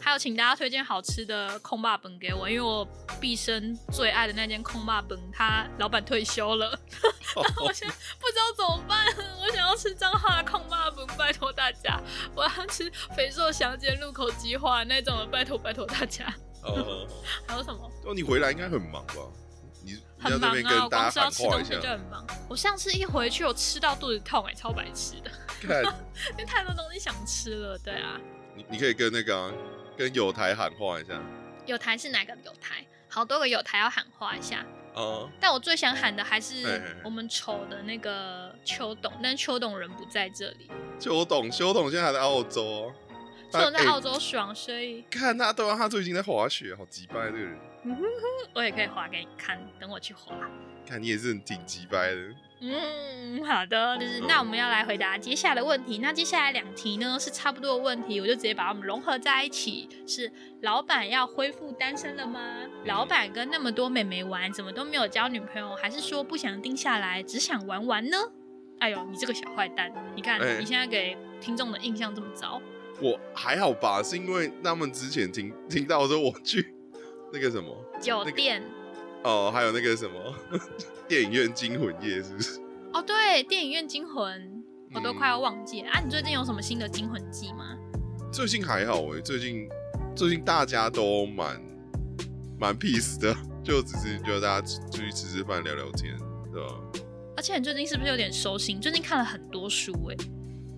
Speaker 1: 还有，请大家推荐好吃的空霸本给我，因为我毕生最爱的那间空霸本，他老板退休了，*laughs* 我现在不知道怎么办。我想要吃彰化的空霸本，拜托大家，我要吃肥瘦相间、入口即化那种的，拜托拜托大家。哦，*laughs* 还有什么？
Speaker 2: 哦，你回来应该很忙吧？你
Speaker 1: 很忙啊，我光是要吃东
Speaker 2: 西
Speaker 1: 就很忙。我上次一回去，我吃到肚子痛，哎，超白痴的，*laughs* 因为太多东西想吃了。对啊，
Speaker 2: 你你可以跟那个。跟有台喊话一下，
Speaker 1: 有台是哪个有台？好多个有台要喊话一下。哦。但我最想喊的还是我们丑的那个邱董，但邱董人不在这里。
Speaker 2: 邱董，邱董现在还在澳洲。
Speaker 1: 邱董在澳洲爽，所以
Speaker 2: 看他，对啊，他最近在滑雪，好击败这个人。*laughs*
Speaker 1: 我也可以滑给你看，等我去滑。
Speaker 2: 看你也是很挺击败的。
Speaker 1: 嗯，好的，就是那我们要来回答接下来的问题。那接下来两题呢是差不多的问题，我就直接把它们融合在一起。是老板要恢复单身了吗？老板跟那么多美眉玩，怎么都没有交女朋友？还是说不想定下来，只想玩玩呢？哎呦，你这个小坏蛋！你看你现在给听众的印象这么糟。
Speaker 2: 我还好吧，是因为他们之前听听到说我去 *laughs* 那个什么
Speaker 1: 酒店。
Speaker 2: 哦，还有那个什么电影院惊魂夜，是不是？
Speaker 1: 哦，对，电影院惊魂，我都快要忘记了啊！你最近有什么新的惊魂记吗？
Speaker 2: 最近还好哎，最近最近大家都蛮蛮 peace 的，*laughs* 就只是就大家出去吃吃饭、聊聊天，对吧？
Speaker 1: 而且你最近是不是有点收心？最近看了很多书哎。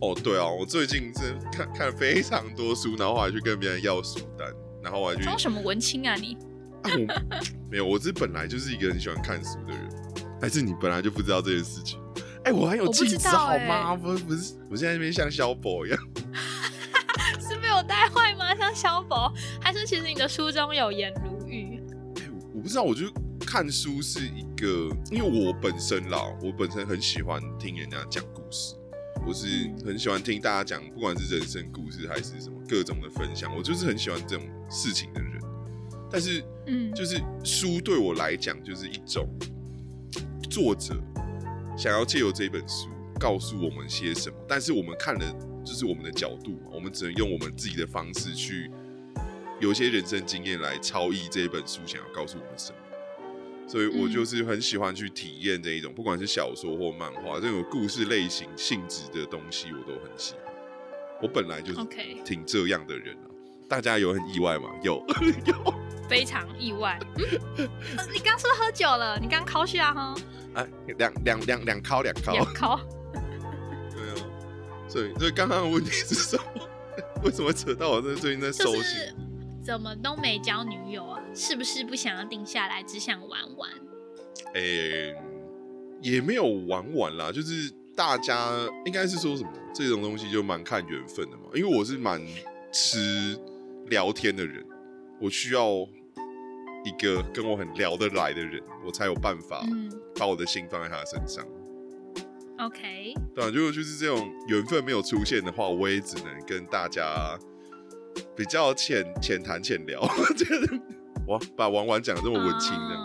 Speaker 2: 哦，对啊，我最近是看看了非常多书，然后还去跟别人要书单，然后还去
Speaker 1: 装什么文青啊你？*laughs*
Speaker 2: 没有，我这本来就是一个很喜欢看书的人，还是你本来就不知道这件事情？哎，我还有气质好吗？不不是，我现在那边像小宝一样，*laughs*
Speaker 1: 是被我带坏吗？像小宝，还是其实你的书中有颜如玉？
Speaker 2: 哎，我不知道，我就看书是一个，因为我本身啦，我本身很喜欢听人家讲故事，我是很喜欢听大家讲，不管是人生故事还是什么各种的分享，我就是很喜欢这种事情的人。但是，嗯，就是书对我来讲就是一种作者想要借由这本书告诉我们些什么，但是我们看的就是我们的角度嘛，我们只能用我们自己的方式去有一些人生经验来超译这一本书想要告诉我们什么。所以我就是很喜欢去体验这一种，不管是小说或漫画这种故事类型性质的东西，我都很喜欢。我本来就是挺这样的人啊。大家有很意外吗？有 *laughs* 有。
Speaker 1: 非常意外，嗯，*laughs* 你刚是不是喝酒了？你刚烤下哈？
Speaker 2: 哎，两两两两烤两烤
Speaker 1: 两烤。*laughs*
Speaker 2: 对啊，所以所以刚刚的问题是什么？*laughs* 为什么扯到我这最近在收心？
Speaker 1: 怎么都没交女友啊？是不是不想要定下来，只想玩玩？
Speaker 2: 哎，也没有玩玩啦，就是大家应该是说什么？这种东西就蛮看缘分的嘛。因为我是蛮吃聊天的人。我需要一个跟我很聊得来的人，我才有办法把我的心放在他身上。
Speaker 1: OK，
Speaker 2: 对啊，如果就是这种缘分没有出现的话，我也只能跟大家比较浅浅谈浅聊。*laughs* 哇，把玩玩讲的这么文青的，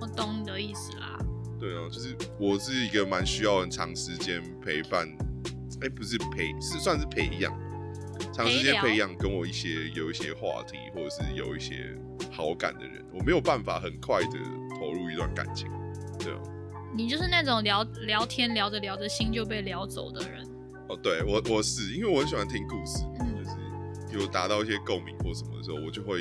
Speaker 1: 我懂你的意思啦。
Speaker 2: 对啊，就是我是一个蛮需要很长时间陪伴，哎，不是陪，是算是培养。长时间培养跟我一些有一些话题，或者是有一些好感的人，我没有办法很快的投入一段感情，对啊。
Speaker 1: 你就是那种聊聊天聊着聊着心就被聊走的人。
Speaker 2: 哦，对我我是因为我很喜欢听故事，就是有达到一些共鸣或什么的时候，我就会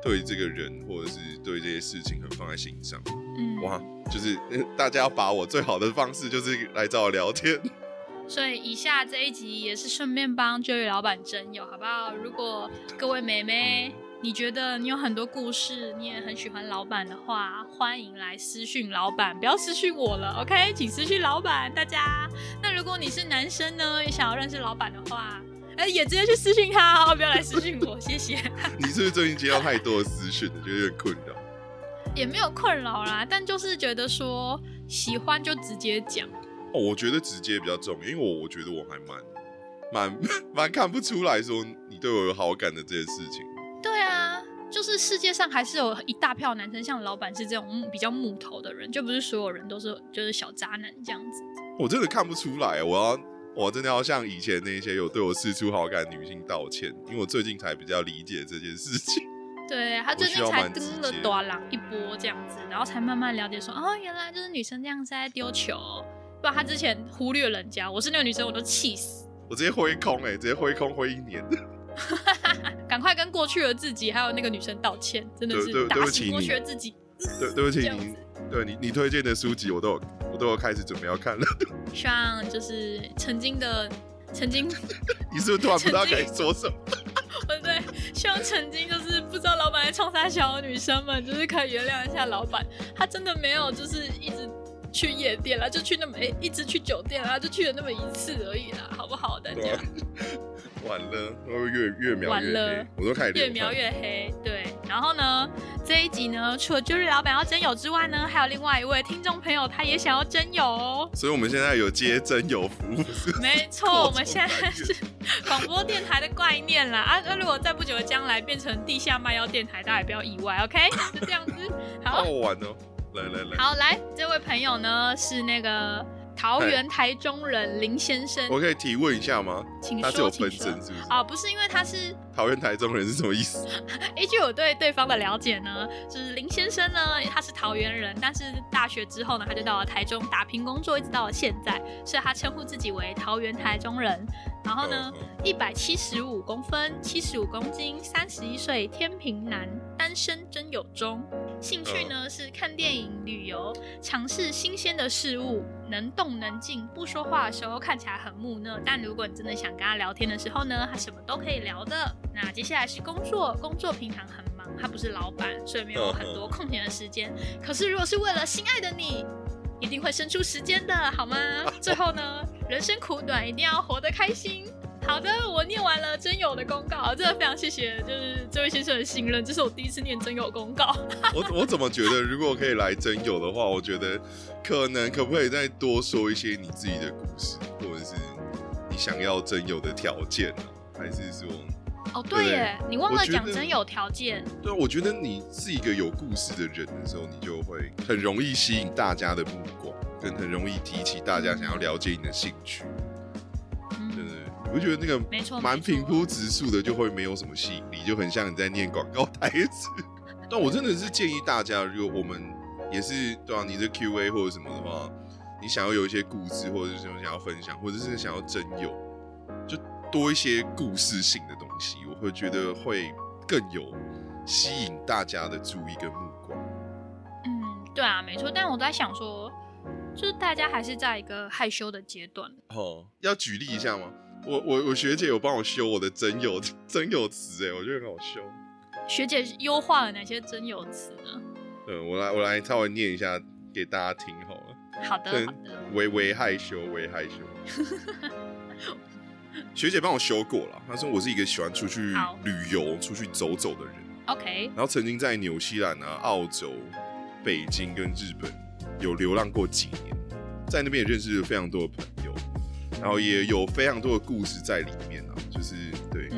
Speaker 2: 对这个人或者是对这些事情很放在心上。嗯，哇，就是大家要把我最好的方式就是来找我聊天。*laughs*
Speaker 1: 所以以下这一集也是顺便帮 Joey 老板征友，好不好？如果各位妹妹你觉得你有很多故事，你也很喜欢老板的话，欢迎来私讯老板，不要私讯我了，OK？请私讯老板，大家。那如果你是男生呢，也想要认识老板的话，哎，也直接去私讯他，不要来私讯我，谢谢。*laughs*
Speaker 2: 你是不是最近接到太多的私讯，觉得有点困扰？
Speaker 1: 也没有困扰啦，但就是觉得说喜欢就直接讲。
Speaker 2: 哦，我觉得直接比较重，因为我我觉得我还蛮蛮 *laughs* 蛮看不出来说你对我有好感的这件事情。
Speaker 1: 对啊，就是世界上还是有一大票男生像老板是这种比较木头的人，就不是所有人都是就是小渣男这样子。
Speaker 2: 我真的看不出来，我要我真的要向以前那些有对我示出好感的女性道歉，因为我最近才比较理解这件事情。*laughs*
Speaker 1: 对他最近才跟了短郎一波这样子，然后才慢慢了解说，哦，原来就是女生这样是在丢球，不然他之前忽略人家。我是那个女生，我都气死。
Speaker 2: 我直接挥空哎，直接挥空挥一年。*laughs*
Speaker 1: 赶快跟过去的自己还有那个女生道歉，真的是打醒过去的自己。
Speaker 2: 对，对不起你，对你你推荐的书籍我都有我都有开始准备要看了。*laughs*
Speaker 1: 希望就是曾经的曾经，*laughs*
Speaker 2: 你是不是突然不知道该说什么？
Speaker 1: 我对，希望曾经就是不知道老板在冲啥小的女生们，就是可以原谅一下老板，他真的没有就是一直去夜店啦，就去那么哎一直去酒店啦，就去了那么一次而已啦，好不好，大家？
Speaker 2: 晚 *laughs* 了，会越越描越黑，我都开始
Speaker 1: 越描越黑。对，然后呢，这一集呢，除了就是老板要真友之外呢，还有另外一位听众朋友，他也想要真友。
Speaker 2: 所以我们现在有接真友服务。
Speaker 1: 没错，*laughs* 我们现在是广播电台的概念啦。啊，那如果在不久的将来变成地下卖药电台，大家也不要意外，OK？就这样子。好
Speaker 2: 好玩哦，来来来。
Speaker 1: 好，来，这位朋友呢是那个。桃园台中人林先生，
Speaker 2: 我可以提问一下吗？
Speaker 1: 请
Speaker 2: 说，他是有分身是不是？
Speaker 1: 啊，不是，因为他是
Speaker 2: 桃园台中人是什么意思？*laughs*
Speaker 1: 依据我对对方的了解呢，就是林先生呢，他是桃园人，但是大学之后呢，他就到了台中打拼工作，一直到了现在，所以他称呼自己为桃园台中人。然后呢，一百七十五公分，七十五公斤，三十一岁，天平男，单身，真有中。兴趣呢是看电影、旅游，尝试新鲜的事物，能动能静。不说话的时候看起来很木讷，但如果你真的想跟他聊天的时候呢，他什么都可以聊的。那接下来是工作，工作平常很忙，他不是老板，所以没有很多空闲的时间。可是如果是为了心爱的你。一定会生出时间的，好吗？*laughs* 最后呢，人生苦短，一定要活得开心。好的，我念完了真友的公告，真的非常谢谢，就是这位先生的信任。这是我第一次念真友公告。
Speaker 2: 我我怎么觉得，如果可以来真友的话，我觉得可能可不可以再多说一些你自己的故事，或者是你想要真友的条件呢？还是说？
Speaker 1: 哦，对耶，你忘了讲真有条件。
Speaker 2: 对啊，我觉得你是一个有故事的人的时候，你就会很容易吸引大家的目光，跟很容易提起大家想要了解你的兴趣。对对，你不觉得那个
Speaker 1: 没错，
Speaker 2: 蛮平铺直述的，就会没有什么吸引力，就很像你在念广告台词。*laughs* 但我真的是建议大家，如果我们也是对啊，你的 Q A 或者什么的话，你想要有一些故事，或者是想要分享，或者是想要真有，就多一些故事性的东西。我会觉得会更有吸引大家的注意跟目光。
Speaker 1: 嗯，对啊，没错。但我在想说，就是大家还是在一个害羞的阶段。
Speaker 2: 哦，要举例一下吗？我我我学姐有帮我修我的真有真有词，哎，我觉得很好修。
Speaker 1: 学姐优化了哪些真有词呢？
Speaker 2: 嗯，我来我来稍微念一下给大家听好了。
Speaker 1: 好的，好的。
Speaker 2: 微微害羞，微害羞。学姐帮我修过了，她说我是一个喜欢出去旅游、出去走走的人。
Speaker 1: OK，
Speaker 2: 然后曾经在纽西兰啊、澳洲、北京跟日本有流浪过几年，在那边也认识了非常多的朋友，然后也有非常多的故事在里面啊。就是对，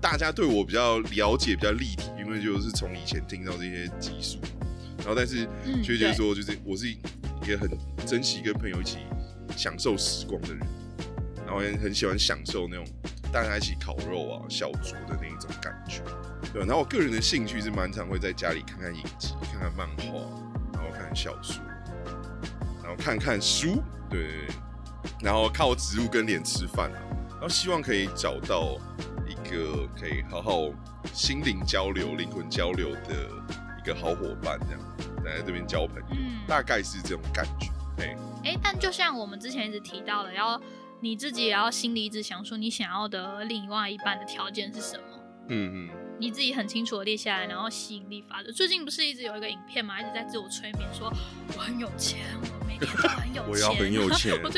Speaker 2: 大家对我比较了解、比较立体，因为就是从以前听到这些技术。然后，但是学姐说，就是我是一个很珍惜跟朋友一起享受时光的人。然后也很喜欢享受那种大家一起烤肉啊、小酌的那一种感觉，对。然后我个人的兴趣是蛮常会在家里看看影集、看看漫画，然后看看小说，然后看看书，对对对。然后靠植物跟脸吃饭啊，然后希望可以找到一个可以好好心灵交流、灵魂交流的一个好伙伴，这样在这边交朋友，大概是这种感觉。哎
Speaker 1: 哎，但就像我们之前一直提到的，要。你自己也要心里一直想说，你想要的另外一半的条件是什么？嗯嗯，你自己很清楚的列下来，然后吸引力法则。最近不是一直有一个影片嘛，一直在自我催眠，说我很有钱，我
Speaker 2: 我要很有钱，
Speaker 1: 我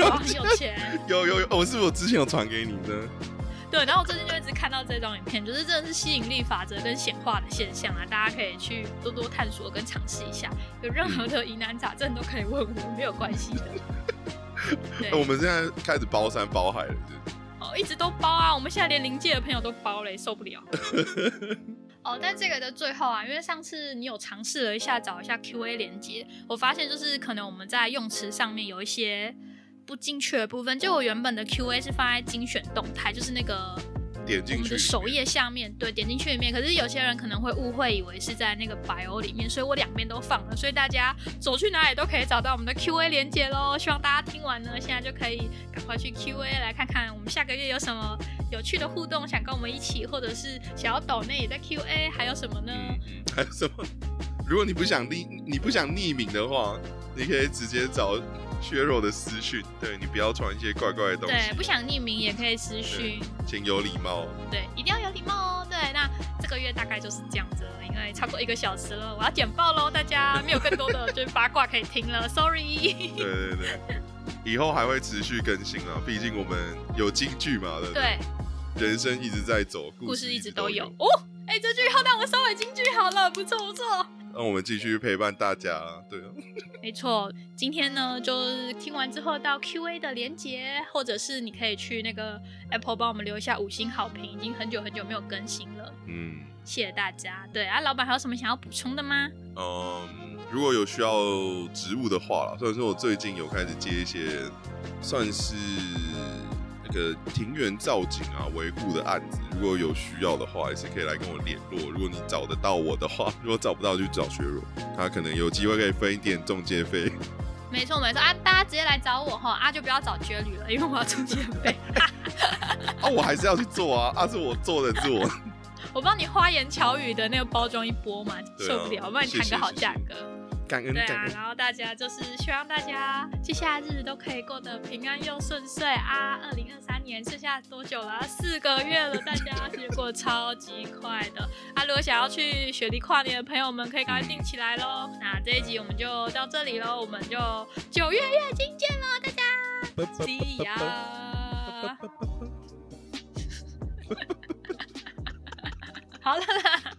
Speaker 2: 要
Speaker 1: 很有钱。*laughs*
Speaker 2: 有有有，我是不是我之前有传给你呢？
Speaker 1: 对，然后我最近就一直看到这张影片，就是真的是吸引力法则跟显化的现象啊，大家可以去多多探索跟尝试一下。有任何的疑难杂症都可以问我，没有关系的。*laughs*
Speaker 2: 我们现在开始包山包海了，
Speaker 1: 哦，一直都包啊！我们现在连临界的朋友都包嘞，受不了。*laughs* 哦，但这个的最后啊，因为上次你有尝试了一下找一下 Q A 连接，我发现就是可能我们在用词上面有一些。不精确的部分，就我原本的 Q A 是放在精选动态，就是那个
Speaker 2: 点进去
Speaker 1: 首页下面，对，点进去里面。可是有些人可能会误会，以为是在那个 bio 里面，所以我两边都放了，所以大家走去哪里都可以找到我们的 Q A 连接喽。希望大家听完呢，现在就可以赶快去 Q A 来看看我们下个月有什么有趣的互动，想跟我们一起，或者是想要抖内也在 Q A，还有什么呢？*laughs*
Speaker 2: 还有什么？如果你不想匿，你不想匿名的话，你可以直接找。削弱的私讯，对你不要传一些怪怪的东西。
Speaker 1: 对，不想匿名也可以私讯，
Speaker 2: 请有礼貌。
Speaker 1: 对，一定要有礼貌哦。对，那这个月大概就是这样子了，因为差不多一个小时了，我要剪报喽，大家没有更多的就是八卦可以听了，sorry。
Speaker 2: 对 *laughs* 对对，以后还会持续更新啊，毕竟我们有京剧嘛，对
Speaker 1: 对？
Speaker 2: 人生一直在走，
Speaker 1: 故事
Speaker 2: 一
Speaker 1: 直都有哦。哎，这句好，那我稍微京剧好了，不错不错。
Speaker 2: 那我们继续陪伴大家，对啊，
Speaker 1: 没错。今天呢，就是听完之后到 Q A 的连接，或者是你可以去那个 Apple 帮我们留一下五星好评，已经很久很久没有更新了。嗯，谢谢大家。对啊，老板还有什么想要补充的吗？
Speaker 2: 嗯，如果有需要植物的话啦，虽然说我最近有开始接一些，算是那。个庭园造景啊，维护的案子，如果有需要的话，也是可以来跟我联络。如果你找得到我的话，*laughs* 如果找不到就找薛若，他可能有机会可以分一点中介费。
Speaker 1: 没错没错啊，大家直接来找我哈啊，就不要找绝旅了，因为我要中介费。
Speaker 2: 啊，*laughs* 我还是要去做啊，啊，是我做的做。
Speaker 1: 我 *laughs* 帮你花言巧语的那个包装一波嘛，受不了，我帮你谈个好价格。
Speaker 2: 对
Speaker 1: 啊，然后大家就是希望大家接下来日子都可以过得平安又顺遂啊！二零二三年剩下多久了？四个月了，大家是过超级快的啊！如果想要去雪梨跨年的朋友们，可以赶快定起来喽！那这一集我们就到这里喽，我们就九月月经见喽，大家，See ya！*laughs* 好了啦。